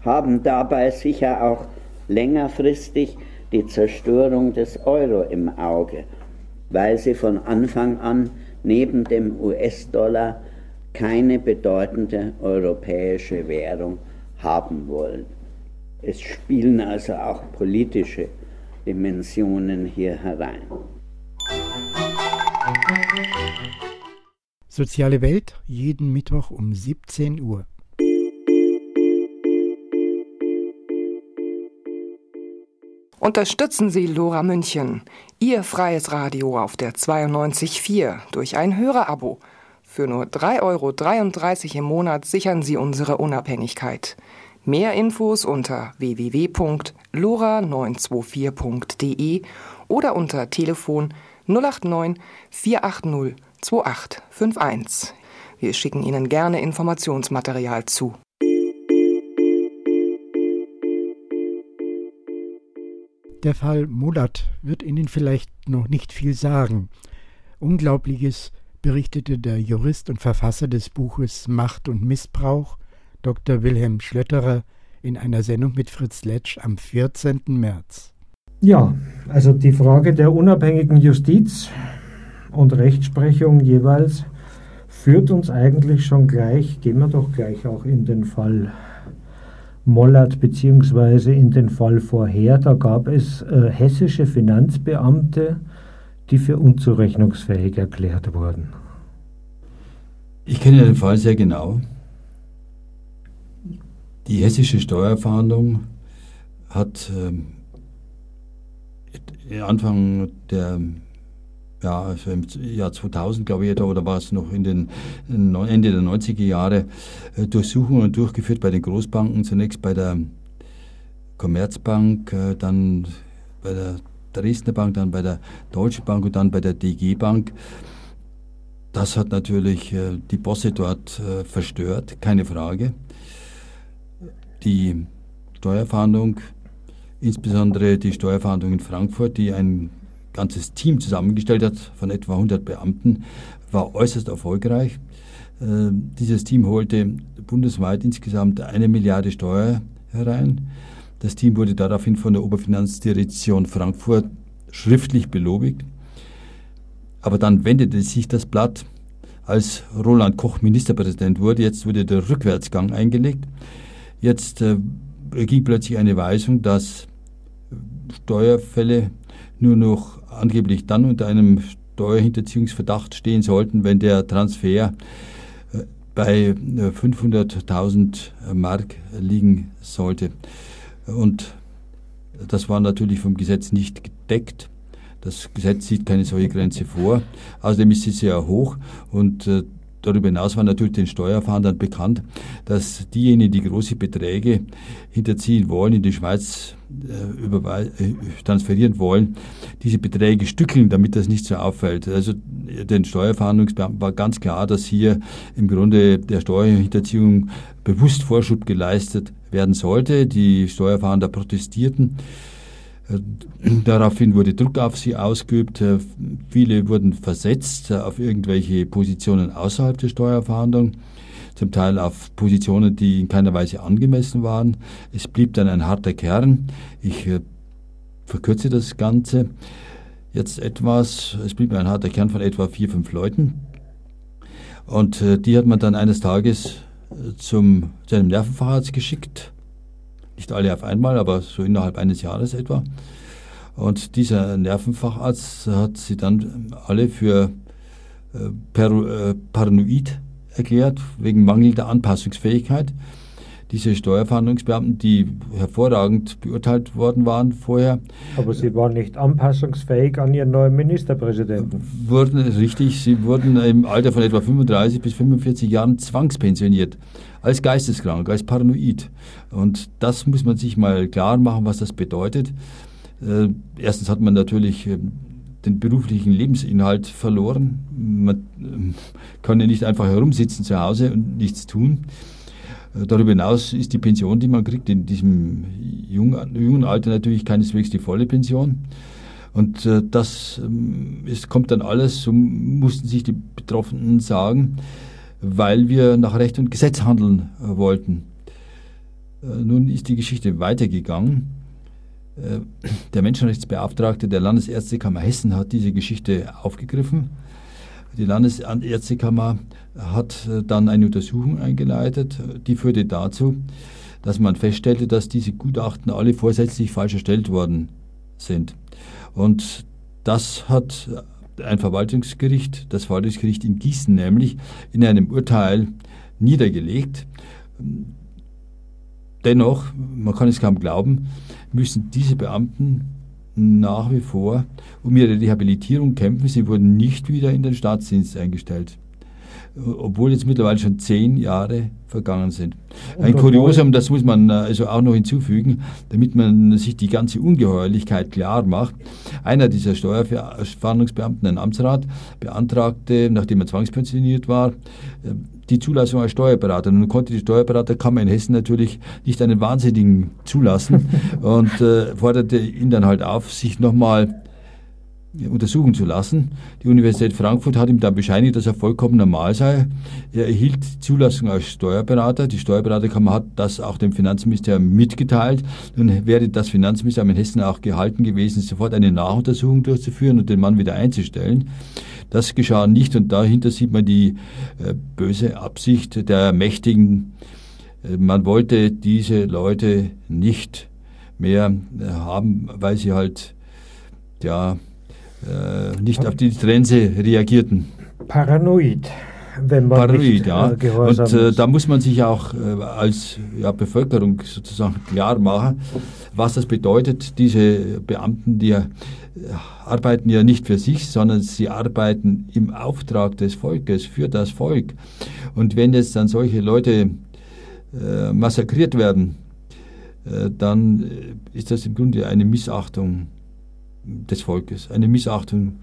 haben dabei sicher auch längerfristig die Zerstörung des Euro im Auge, weil sie von Anfang an neben dem US-Dollar keine bedeutende europäische Währung haben wollen. Es spielen also auch politische Dimensionen hier herein. Soziale Welt jeden Mittwoch um 17 Uhr. Unterstützen Sie Lora München, Ihr freies Radio auf der 92.4 durch ein Hörerabo. Für nur 3,33 Euro im Monat sichern Sie unsere Unabhängigkeit. Mehr Infos unter www.lora924.de oder unter Telefon 089 480 2851. Wir schicken Ihnen gerne Informationsmaterial zu. Der Fall Mulat wird Ihnen vielleicht noch nicht viel sagen. Unglaubliches berichtete der Jurist und Verfasser des Buches Macht und Missbrauch, Dr. Wilhelm Schlötterer, in einer Sendung mit Fritz Letsch am 14. März. Ja, also die Frage der unabhängigen Justiz und Rechtsprechung jeweils führt uns eigentlich schon gleich, gehen wir doch gleich auch in den Fall Mollert beziehungsweise in den Fall vorher. Da gab es äh, hessische Finanzbeamte, die für unzurechnungsfähig erklärt wurden. Ich kenne den Fall sehr genau. Die hessische Steuerfahndung hat ähm, Anfang der ja, im Jahr 2000, glaube ich, oder war es noch in den Ende der 90er Jahre, äh, Durchsuchungen durchgeführt bei den Großbanken, zunächst bei der Commerzbank, äh, dann bei der Dresdner Bank, dann bei der Deutsche Bank und dann bei der DG Bank. Das hat natürlich äh, die Bosse dort verstört, keine Frage. Die Steuerfahndung, insbesondere die Steuerfahndung in Frankfurt, die ein ganzes Team zusammengestellt hat von etwa 100 Beamten, war äußerst erfolgreich. Äh, dieses Team holte bundesweit insgesamt eine Milliarde Steuer herein. Das Team wurde daraufhin von der Oberfinanzdirektion Frankfurt schriftlich belobigt. Aber dann wendete sich das Blatt, als Roland Koch Ministerpräsident wurde. Jetzt wurde der Rückwärtsgang eingelegt. Jetzt äh, ging plötzlich eine Weisung, dass Steuerfälle nur noch angeblich dann unter einem Steuerhinterziehungsverdacht stehen sollten, wenn der Transfer äh, bei 500.000 äh, Mark liegen sollte. Und das war natürlich vom Gesetz nicht gedeckt. Das Gesetz sieht keine solche Grenze vor. Außerdem ist sie sehr hoch und äh, Darüber hinaus war natürlich den Steuerfahndern bekannt, dass diejenigen, die große Beträge hinterziehen wollen, in die Schweiz äh, äh, transferieren wollen, diese Beträge stückeln, damit das nicht so auffällt. Also den Steuerfahndungsbeamten war ganz klar, dass hier im Grunde der Steuerhinterziehung bewusst Vorschub geleistet werden sollte. Die Steuerfahnder protestierten. Äh, daraufhin wurde Druck auf sie ausgeübt. Äh, viele wurden versetzt äh, auf irgendwelche Positionen außerhalb der Steuerverhandlung, zum Teil auf Positionen, die in keiner Weise angemessen waren. Es blieb dann ein harter Kern. Ich verkürze das Ganze jetzt etwas. Es blieb ein harter Kern von etwa vier, fünf Leuten. Und die hat man dann eines Tages zum, zu einem Nervenfacharzt geschickt nicht alle auf einmal, aber so innerhalb eines Jahres etwa. Und dieser Nervenfacharzt hat sie dann alle für äh, per, äh, paranoid erklärt, wegen mangelnder Anpassungsfähigkeit. Diese Steuerverhandlungsbeamten, die hervorragend beurteilt worden waren vorher. Aber sie waren nicht anpassungsfähig an ihren neuen Ministerpräsidenten. Wurden, richtig, sie wurden im Alter von etwa 35 bis 45 Jahren zwangspensioniert als geisteskrank, als paranoid. Und das muss man sich mal klar machen, was das bedeutet. Äh, erstens hat man natürlich äh, den beruflichen Lebensinhalt verloren. Man äh, kann ja nicht einfach herumsitzen zu Hause und nichts tun. Äh, darüber hinaus ist die Pension, die man kriegt, in diesem jungen, Alter natürlich keineswegs die volle Pension. Und äh, das ähm, es kommt dann alles, so mussten sich die Betroffenen sagen, weil wir nach Recht und Gesetz handeln äh, wollten. Nun ist die Geschichte weitergegangen. Der Menschenrechtsbeauftragte der Landesärztekammer Hessen hat diese Geschichte aufgegriffen. Die Landesärztekammer hat dann eine Untersuchung eingeleitet, die führte dazu, dass man feststellte, dass diese Gutachten alle vorsätzlich falsch erstellt worden sind. Und das hat ein Verwaltungsgericht, das Verwaltungsgericht in Gießen nämlich, in einem Urteil niedergelegt. Dennoch, man kann es kaum glauben, müssen diese Beamten nach wie vor um ihre Rehabilitierung kämpfen. Sie wurden nicht wieder in den Staatsdienst eingestellt. Obwohl jetzt mittlerweile schon zehn Jahre vergangen sind. Ein Kuriosum, das muss man äh, also auch noch hinzufügen, damit man sich die ganze Ungeheuerlichkeit klar macht. Einer dieser Steuerfahndungsbeamten, ein Amtsrat, beantragte, nachdem er zwangspensioniert war, äh, die Zulassung als Steuerberater. Nun konnte die Steuerberaterkammer in Hessen natürlich nicht einen Wahnsinnigen zulassen [laughs] und äh, forderte ihn dann halt auf, sich nochmal untersuchen zu lassen. Die Universität Frankfurt hat ihm dann bescheinigt, dass er vollkommen normal sei. Er erhielt Zulassung als Steuerberater. Die Steuerberaterkammer hat das auch dem Finanzministerium mitgeteilt. Nun wäre das Finanzministerium in Hessen auch gehalten gewesen, sofort eine Nachuntersuchung durchzuführen und den Mann wieder einzustellen. Das geschah nicht und dahinter sieht man die äh, böse Absicht der Mächtigen. Äh, man wollte diese Leute nicht mehr äh, haben, weil sie halt ja nicht auf die Grenze reagierten. Paranoid. Wenn man Paranoid, ja. äh, Und äh, da muss man sich auch äh, als ja, Bevölkerung sozusagen klar machen, was das bedeutet. Diese Beamten, die äh, arbeiten ja nicht für sich, sondern sie arbeiten im Auftrag des Volkes, für das Volk. Und wenn jetzt dann solche Leute äh, massakriert werden, äh, dann äh, ist das im Grunde eine Missachtung des Volkes, eine Missachtung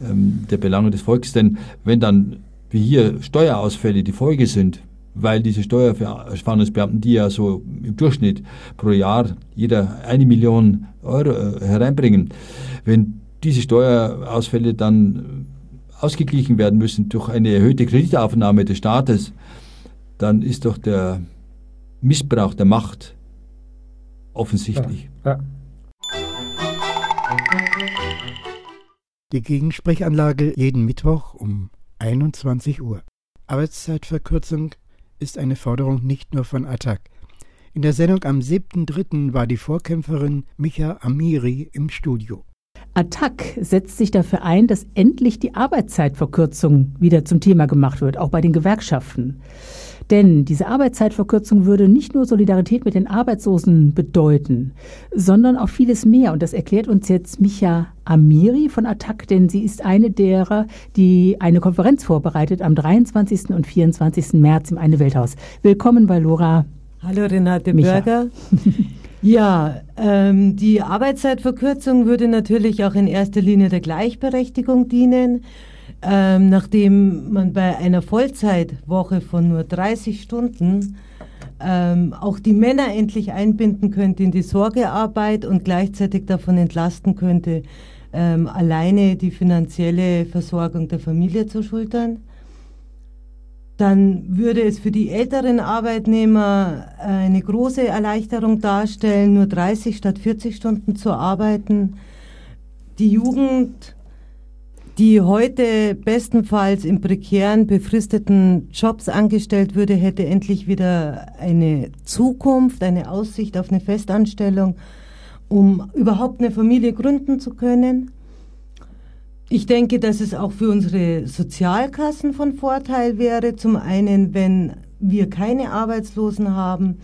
ähm, der Belange des Volkes. Denn wenn dann wie hier Steuerausfälle die Folge sind, weil diese Steuerfahndungsbeamten, die ja so im Durchschnitt pro Jahr jeder eine Million Euro äh, hereinbringen, wenn diese Steuerausfälle dann ausgeglichen werden müssen durch eine erhöhte Kreditaufnahme des Staates, dann ist doch der Missbrauch der Macht offensichtlich. Ja. Die Gegensprechanlage jeden Mittwoch um 21 Uhr. Arbeitszeitverkürzung ist eine Forderung nicht nur von Attac. In der Sendung am 7.3. war die Vorkämpferin Micha Amiri im Studio. Attac setzt sich dafür ein, dass endlich die Arbeitszeitverkürzung wieder zum Thema gemacht wird, auch bei den Gewerkschaften. Denn diese Arbeitszeitverkürzung würde nicht nur Solidarität mit den Arbeitslosen bedeuten, sondern auch vieles mehr. Und das erklärt uns jetzt Micha Amiri von Attac, denn sie ist eine derer, die eine Konferenz vorbereitet am 23. und 24. März im Eine Welthaus. Willkommen bei Lora. Hallo Renate Micha. [laughs] Ja, ähm, die Arbeitszeitverkürzung würde natürlich auch in erster Linie der Gleichberechtigung dienen. Ähm, nachdem man bei einer Vollzeitwoche von nur 30 Stunden ähm, auch die Männer endlich einbinden könnte in die Sorgearbeit und gleichzeitig davon entlasten könnte, ähm, alleine die finanzielle Versorgung der Familie zu schultern. Dann würde es für die älteren Arbeitnehmer eine große Erleichterung darstellen, nur 30 statt 40 Stunden zu arbeiten. Die Jugend die heute bestenfalls in prekären, befristeten Jobs angestellt würde, hätte endlich wieder eine Zukunft, eine Aussicht auf eine Festanstellung, um überhaupt eine Familie gründen zu können. Ich denke, dass es auch für unsere Sozialkassen von Vorteil wäre. Zum einen, wenn wir keine Arbeitslosen haben,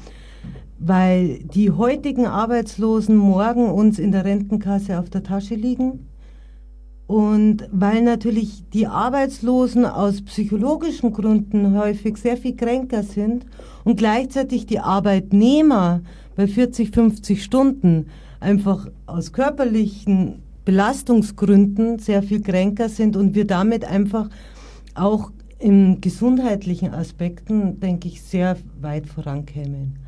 weil die heutigen Arbeitslosen morgen uns in der Rentenkasse auf der Tasche liegen. Und weil natürlich die Arbeitslosen aus psychologischen Gründen häufig sehr viel kränker sind und gleichzeitig die Arbeitnehmer bei 40, 50 Stunden einfach aus körperlichen Belastungsgründen sehr viel kränker sind und wir damit einfach auch in gesundheitlichen Aspekten, denke ich, sehr weit vorankämen.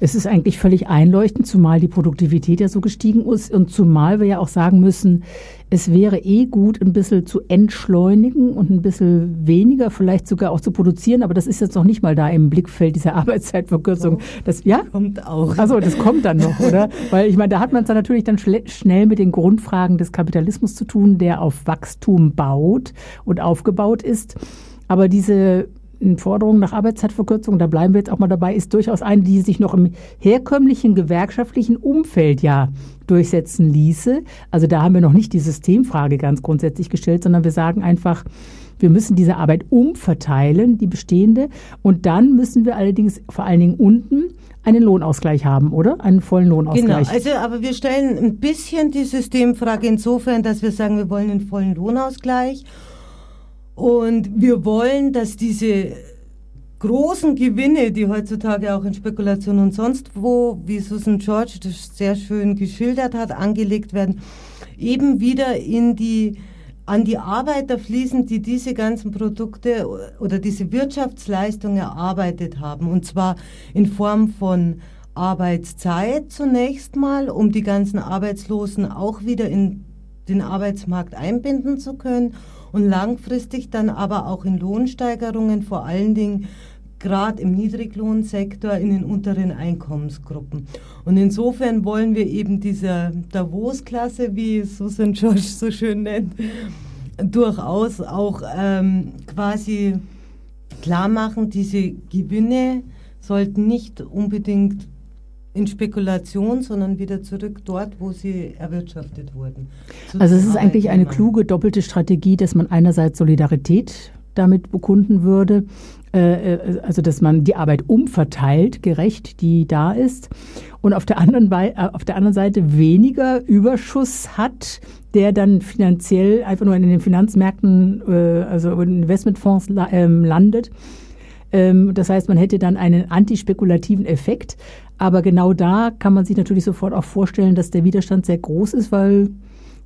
Es ist eigentlich völlig einleuchtend, zumal die Produktivität ja so gestiegen ist und zumal wir ja auch sagen müssen, es wäre eh gut, ein bisschen zu entschleunigen und ein bisschen weniger vielleicht sogar auch zu produzieren, aber das ist jetzt noch nicht mal da im Blickfeld dieser [laughs] Arbeitszeitverkürzung. Das ja kommt auch. Also das kommt dann noch, oder? [laughs] Weil ich meine, da hat man es dann natürlich dann schnell mit den Grundfragen des Kapitalismus zu tun, der auf Wachstum baut und aufgebaut ist. Aber diese Forderung nach Arbeitszeitverkürzung, da bleiben wir jetzt auch mal dabei, ist durchaus eine, die sich noch im herkömmlichen gewerkschaftlichen Umfeld ja durchsetzen ließe. Also da haben wir noch nicht die Systemfrage ganz grundsätzlich gestellt, sondern wir sagen einfach, wir müssen diese Arbeit umverteilen, die bestehende, und dann müssen wir allerdings vor allen Dingen unten einen Lohnausgleich haben, oder? Einen vollen Lohnausgleich. Genau, also aber wir stellen ein bisschen die Systemfrage insofern, dass wir sagen, wir wollen einen vollen Lohnausgleich Und wir wollen, dass diese großen Gewinne, die heutzutage auch in Spekulation und sonst wo, wie Susan George das sehr schön geschildert hat, angelegt werden, eben wieder in die an die Arbeiter fließen, die diese ganzen Produkte oder diese Wirtschaftsleistung erarbeitet haben. Und zwar in Form von Arbeitszeit zunächst mal, um die ganzen Arbeitslosen auch wieder in den Arbeitsmarkt einbinden zu können und langfristig dann aber auch in Lohnsteigerungen, vor allen Dingen gerade im Niedriglohnsektor in den unteren Einkommensgruppen. Und insofern wollen wir eben dieser Davos-Klasse, wie Susan George so schön nennt, durchaus auch ähm, quasi klar machen, diese Gewinne sollten nicht unbedingt in Spekulation, sondern wieder zurück dort, wo sie erwirtschaftet wurden. Also es ist eigentlich eine kluge doppelte Strategie, dass man einerseits Solidarität damit bekunden würde, äh, äh, also dass man die Arbeit umverteilt, gerecht, die da ist, und auf der anderen, äh, auf der anderen Seite weniger Überschuss hat, der dann finanziell einfach nur in den Finanzmärkten, also in Investmentfonds ähm, landet. Ähm, das heißt, man hätte dann einen antispekulativen Effekt. Aber genau da kann man sich natürlich sofort auch vorstellen, dass der Widerstand sehr groß ist, weil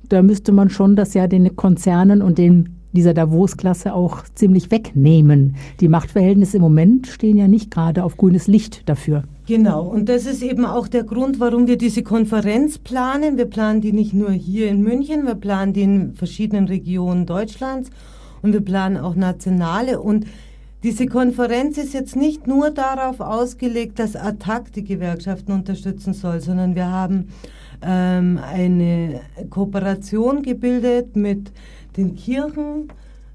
da müsste man schon das ja den Konzernen und den dieser Davos-Klasse auch ziemlich wegnehmen. Die Machtverhältnisse im Moment stehen ja nicht gerade auf grünes Licht dafür. Genau, und das ist eben auch der Grund, warum wir diese Konferenz planen. Wir planen die nicht nur hier in München, wir planen die in verschiedenen Regionen Deutschlands und wir planen auch nationale. Und diese Konferenz ist jetzt nicht nur darauf ausgelegt, dass Attac die Gewerkschaften unterstützen soll, sondern wir haben ähm, eine Kooperation gebildet mit den Kirchen,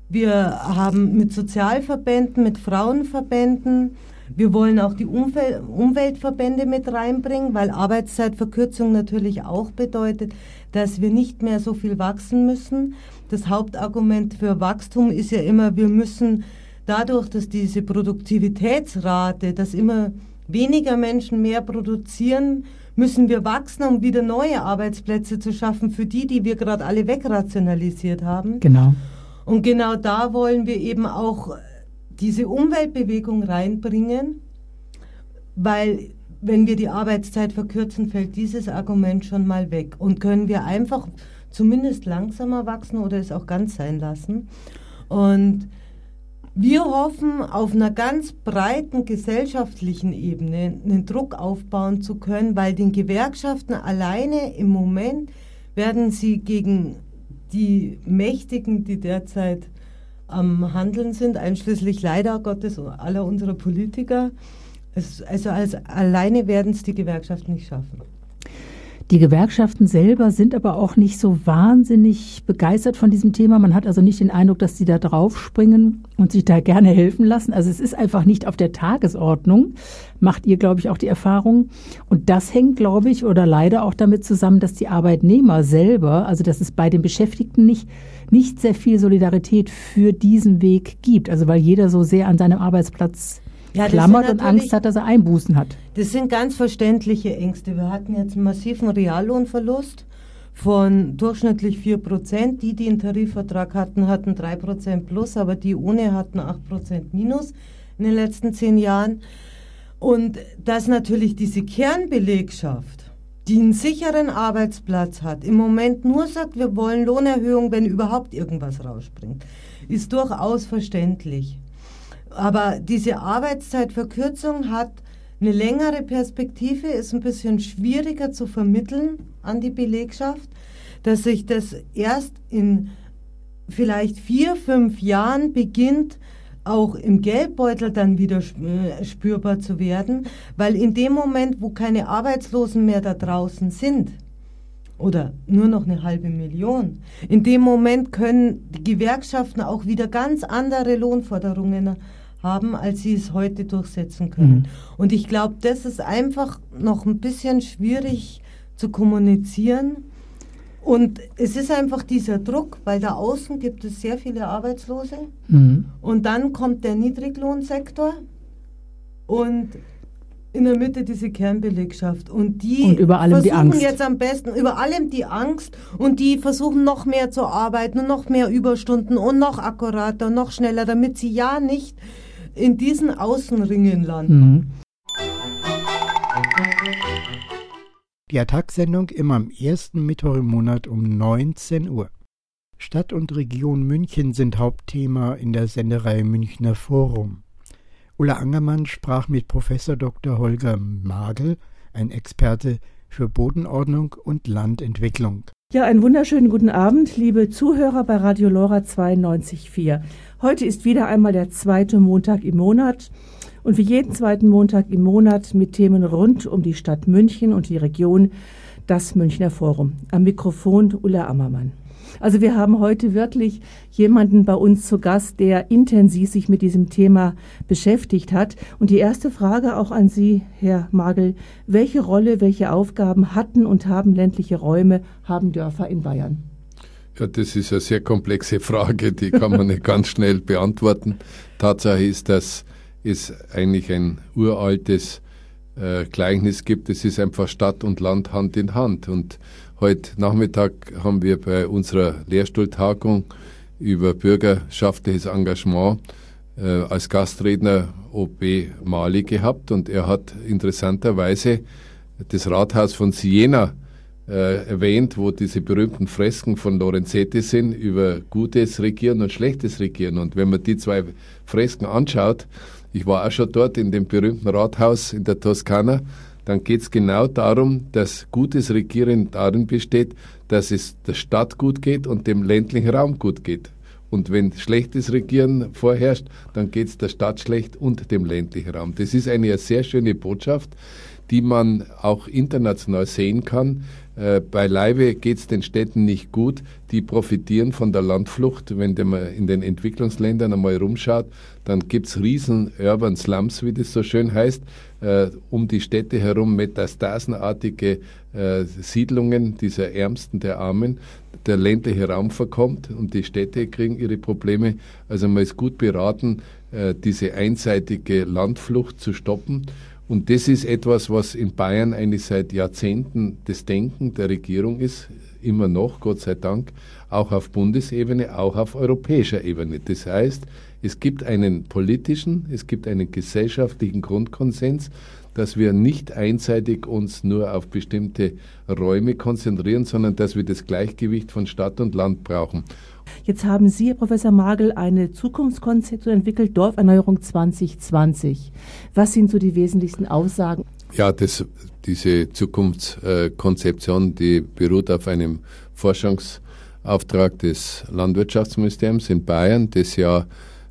wir haben mit Sozialverbänden, mit Frauenverbänden, wir wollen auch die Umwel Umweltverbände mit reinbringen, weil Arbeitszeitverkürzung natürlich auch bedeutet, dass wir nicht mehr so viel wachsen müssen. Das Hauptargument für Wachstum ist ja immer, wir müssen dadurch, dass diese Produktivitätsrate, dass immer weniger Menschen mehr produzieren, müssen wir wachsen, um wieder neue Arbeitsplätze zu schaffen für die, die wir gerade alle wegrationalisiert haben. Genau. Und genau da wollen wir eben auch diese Umweltbewegung reinbringen, weil wenn wir die Arbeitszeit verkürzen, fällt dieses Argument schon mal weg und können wir einfach zumindest langsamer wachsen oder es auch ganz sein lassen. Und wir hoffen, auf einer ganz breiten gesellschaftlichen Ebene einen Druck aufbauen zu können, weil den Gewerkschaften alleine im Moment werden sie gegen die Mächtigen, die derzeit am Handeln sind, einschließlich leider Gottes aller unserer Politiker, also als alleine werden es die Gewerkschaften nicht schaffen. Die Gewerkschaften selber sind aber auch nicht so wahnsinnig begeistert von diesem Thema. Man hat also nicht den Eindruck, dass sie da draufspringen und sich da gerne helfen lassen. Also es ist einfach nicht auf der Tagesordnung, macht ihr, glaube ich, auch die Erfahrung. Und das hängt, glaube ich, oder leider auch damit zusammen, dass die Arbeitnehmer selber, also dass es bei den Beschäftigten nicht, nicht sehr viel Solidarität für diesen Weg gibt. Also weil jeder so sehr an seinem Arbeitsplatz ja, klammert und Angst hat, dass er Einbußen hat. Das sind ganz verständliche Ängste. Wir hatten jetzt einen massiven Reallohnverlust von durchschnittlich 4 Prozent. Die, die einen Tarifvertrag hatten, hatten 3 Prozent plus, aber die ohne hatten 8 Prozent minus in den letzten zehn Jahren. Und dass natürlich diese Kernbelegschaft, die einen sicheren Arbeitsplatz hat, im Moment nur sagt, wir wollen Lohnerhöhung, wenn überhaupt irgendwas rausspringt, ist durchaus verständlich. Aber diese Arbeitszeitverkürzung hat eine längere Perspektive, ist ein bisschen schwieriger zu vermitteln an die Belegschaft, dass sich das erst in vielleicht vier, fünf Jahren beginnt, auch im Geldbeutel dann wieder äh, spürbar zu werden, weil in dem Moment, wo keine Arbeitslosen mehr da draußen sind, oder nur noch eine halbe Million, in dem Moment können die Gewerkschaften auch wieder ganz andere Lohnforderungen haben, als sie es heute durchsetzen können. Mhm. Und ich glaube, das ist einfach noch ein bisschen schwierig zu kommunizieren. Und es ist einfach dieser Druck, weil da außen gibt es sehr viele Arbeitslose. Mhm. Und dann kommt der Niedriglohnsektor. Und in der Mitte diese Kernbelegschaft und die Und über allem die versuchen Angst. jetzt am besten über allem die Angst und die versuchen noch mehr zu arbeiten und noch mehr Überstunden und noch akkurater und noch schneller, damit sie ja nicht in diesen Außenringen landen. Mhm. Die Attack-Sendung immer am ersten Mittwoch im Monat um 19 Uhr. Stadt und Region München sind Hauptthema in der Sendereihe Münchner Forum. Ulla Angermann sprach mit Professor Dr. Holger Magel, ein Experte für Bodenordnung und Landentwicklung. Ja, einen wunderschönen guten Abend, liebe Zuhörer bei Radio Lora 92.4. Heute ist wieder einmal der zweite Montag im Monat und wie jeden zweiten Montag im Monat mit Themen rund um die Stadt München und die Region das Münchner Forum. Am Mikrofon Ulla Ammermann. Also wir haben heute wirklich jemanden bei uns zu Gast, der intensiv sich mit diesem Thema beschäftigt hat. Und die erste Frage auch an Sie, Herr Magel. Welche Rolle, welche Aufgaben hatten und haben ländliche Räume, haben Dörfer in Bayern? Ja, das ist eine sehr komplexe Frage, die kann man nicht ganz schnell beantworten. Tatsache ist, dass es eigentlich ein uraltes äh, Gleichnis gibt. Es ist einfach Stadt und Land Hand in Hand. Und heute Nachmittag haben wir bei unserer Lehrstuhltagung über bürgerschaftliches Engagement äh, als Gastredner OB Mali gehabt und er hat interessanterweise das Rathaus von Siena äh, erwähnt, wo diese berühmten Fresken von Lorenzetti sind über gutes Regieren und schlechtes Regieren. Und wenn man die zwei Fresken anschaut, ich war auch schon dort in dem berühmten Rathaus in der Toskana, dann geht es genau darum, dass gutes Regieren darin besteht, dass es der Stadt gut geht und dem ländlichen Raum gut geht. Und wenn schlechtes Regieren vorherrscht, dann geht es der Stadt schlecht und dem ländlichen Raum. Das ist eine sehr schöne Botschaft, die man auch international sehen kann. Äh, beileibe geht es den Städten nicht gut. Die profitieren von der Landflucht. Wenn man in den Entwicklungsländern einmal rumschaut, dann gibt es riesen Urban Slums, wie das so schön heißt, äh, um die Städte herum metastasenartige äh, Siedlungen dieser Ärmsten der Armen. Der ländliche Raum verkommt und die Städte kriegen ihre Probleme. Also man ist gut beraten, äh, diese einseitige Landflucht zu stoppen. Und das ist etwas, was in Bayern eigentlich seit Jahrzehnten das Denken der Regierung ist, immer noch, Gott sei Dank, auch auf Bundesebene, auch auf europäischer Ebene. Das heißt, es gibt einen politischen, es gibt einen gesellschaftlichen Grundkonsens, dass wir nicht einseitig uns nur auf bestimmte Räume konzentrieren, sondern dass wir das Gleichgewicht von Stadt und Land brauchen. Jetzt haben Sie, Herr Professor Magel, eine Zukunftskonzeption entwickelt, Dorferneuerung 2020. Was sind so die wesentlichsten Aussagen? Ja, das, diese Zukunftskonzeption, die beruht auf einem Forschungsauftrag des Landwirtschaftsministeriums in Bayern, das ja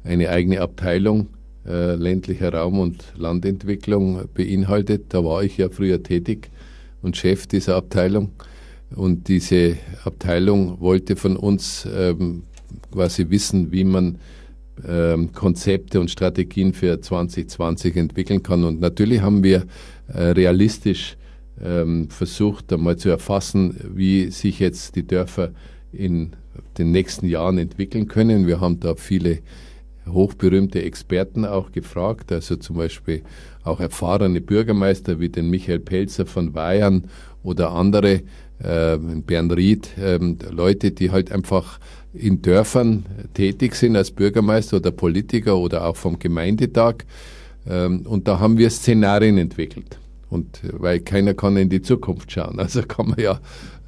eine eigene Abteilung äh, ländlicher Raum und Landentwicklung beinhaltet. Da war ich ja früher tätig und Chef dieser Abteilung. Und diese Abteilung wollte von uns ähm, quasi wissen, wie man ähm, Konzepte und Strategien für 2020 entwickeln kann. Und natürlich haben wir äh, realistisch ähm, versucht, einmal zu erfassen, wie sich jetzt die Dörfer in den nächsten Jahren entwickeln können. Wir haben da viele hochberühmte Experten auch gefragt, also zum Beispiel auch erfahrene Bürgermeister wie den Michael Pelzer von Bayern oder andere, äh, Bernd Ried, äh, Leute, die halt einfach in Dörfern tätig sind als Bürgermeister oder Politiker oder auch vom Gemeindetag. Ähm, und da haben wir Szenarien entwickelt. Und äh, weil keiner kann in die Zukunft schauen. Also kann man ja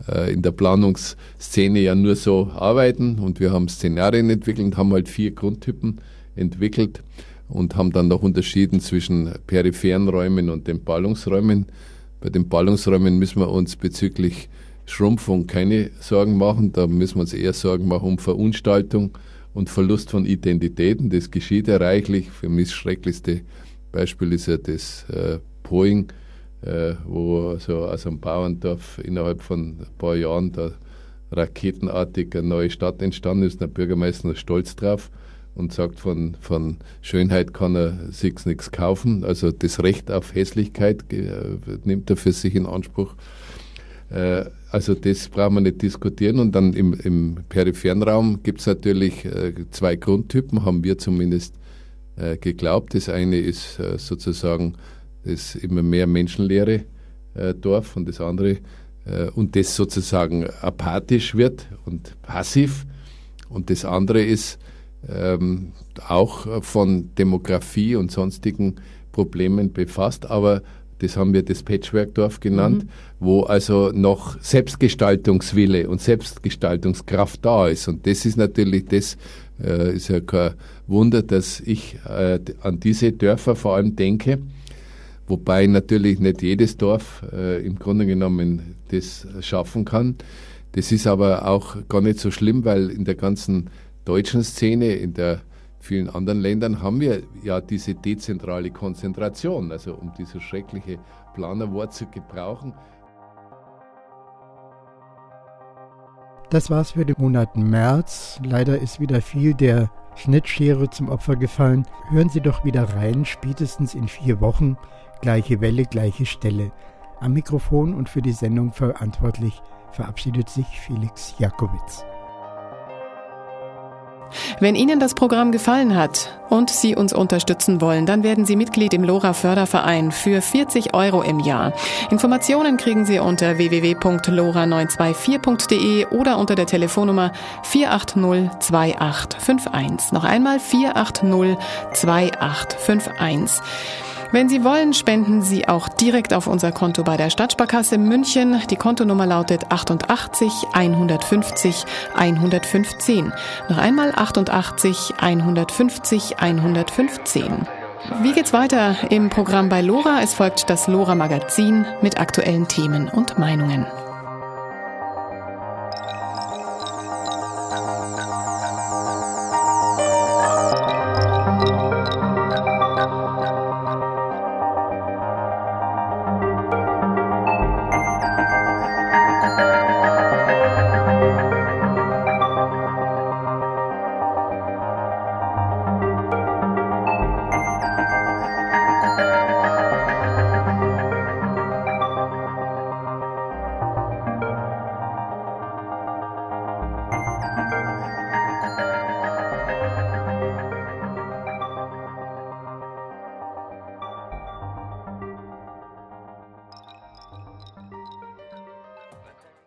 äh, in der Planungsszene ja nur so arbeiten. Und wir haben Szenarien entwickelt haben halt vier Grundtypen entwickelt und haben dann noch unterschieden zwischen peripheren Räumen und den Ballungsräumen. Bei den Ballungsräumen müssen wir uns bezüglich Schrumpfung keine Sorgen machen. Da müssen wir uns eher Sorgen machen um Verunstaltung und Verlust von Identitäten. Das geschieht ja reichlich. Für mich das schrecklichste Beispiel ist ja das äh, Poing, wo so aus einem Bauerndorf innerhalb von ein paar Jahren da raketenartig eine neue Stadt entstanden ist. Der Bürgermeister ist stolz drauf und sagt, von, von Schönheit kann er sich nichts kaufen. Also das Recht auf Hässlichkeit äh, nimmt er für sich in Anspruch. Äh, also das brauchen wir nicht diskutieren. Und dann im, im peripheren Raum gibt es natürlich äh, zwei Grundtypen, haben wir zumindest äh, geglaubt. Das eine ist äh, sozusagen das immer mehr menschenleere äh, Dorf und das andere äh, und das sozusagen apathisch wird und passiv und das andere ist ähm, auch von Demografie und sonstigen Problemen befasst, aber das haben wir das Patchwork-Dorf genannt, mhm. wo also noch Selbstgestaltungswille und Selbstgestaltungskraft da ist. Und das ist natürlich, das äh, ist ja kein Wunder, dass ich äh, an diese Dörfer vor allem denke, wobei natürlich nicht jedes Dorf äh, im Grunde genommen das schaffen kann. Das ist aber auch gar nicht so schlimm, weil in der ganzen deutschen Szene, in der vielen anderen Ländern haben wir ja diese dezentrale Konzentration, also um dieses schreckliche Planerwort zu gebrauchen. Das war's für den Monat März. Leider ist wieder viel der Schnittschere zum Opfer gefallen. Hören Sie doch wieder rein, spätestens in vier Wochen. Gleiche Welle, gleiche Stelle. Am Mikrofon und für die Sendung verantwortlich verabschiedet sich Felix Jakowitz. Wenn Ihnen das Programm gefallen hat und Sie uns unterstützen wollen, dann werden Sie Mitglied im LoRa Förderverein für 40 Euro im Jahr. Informationen kriegen Sie unter www.lora924.de oder unter der Telefonnummer 4802851. Noch einmal 4802851. Wenn Sie wollen, spenden Sie auch direkt auf unser Konto bei der Stadtsparkasse München. Die Kontonummer lautet 88 150 115. Noch einmal 88 150 115. Wie geht's weiter im Programm bei Lora? Es folgt das Lora Magazin mit aktuellen Themen und Meinungen.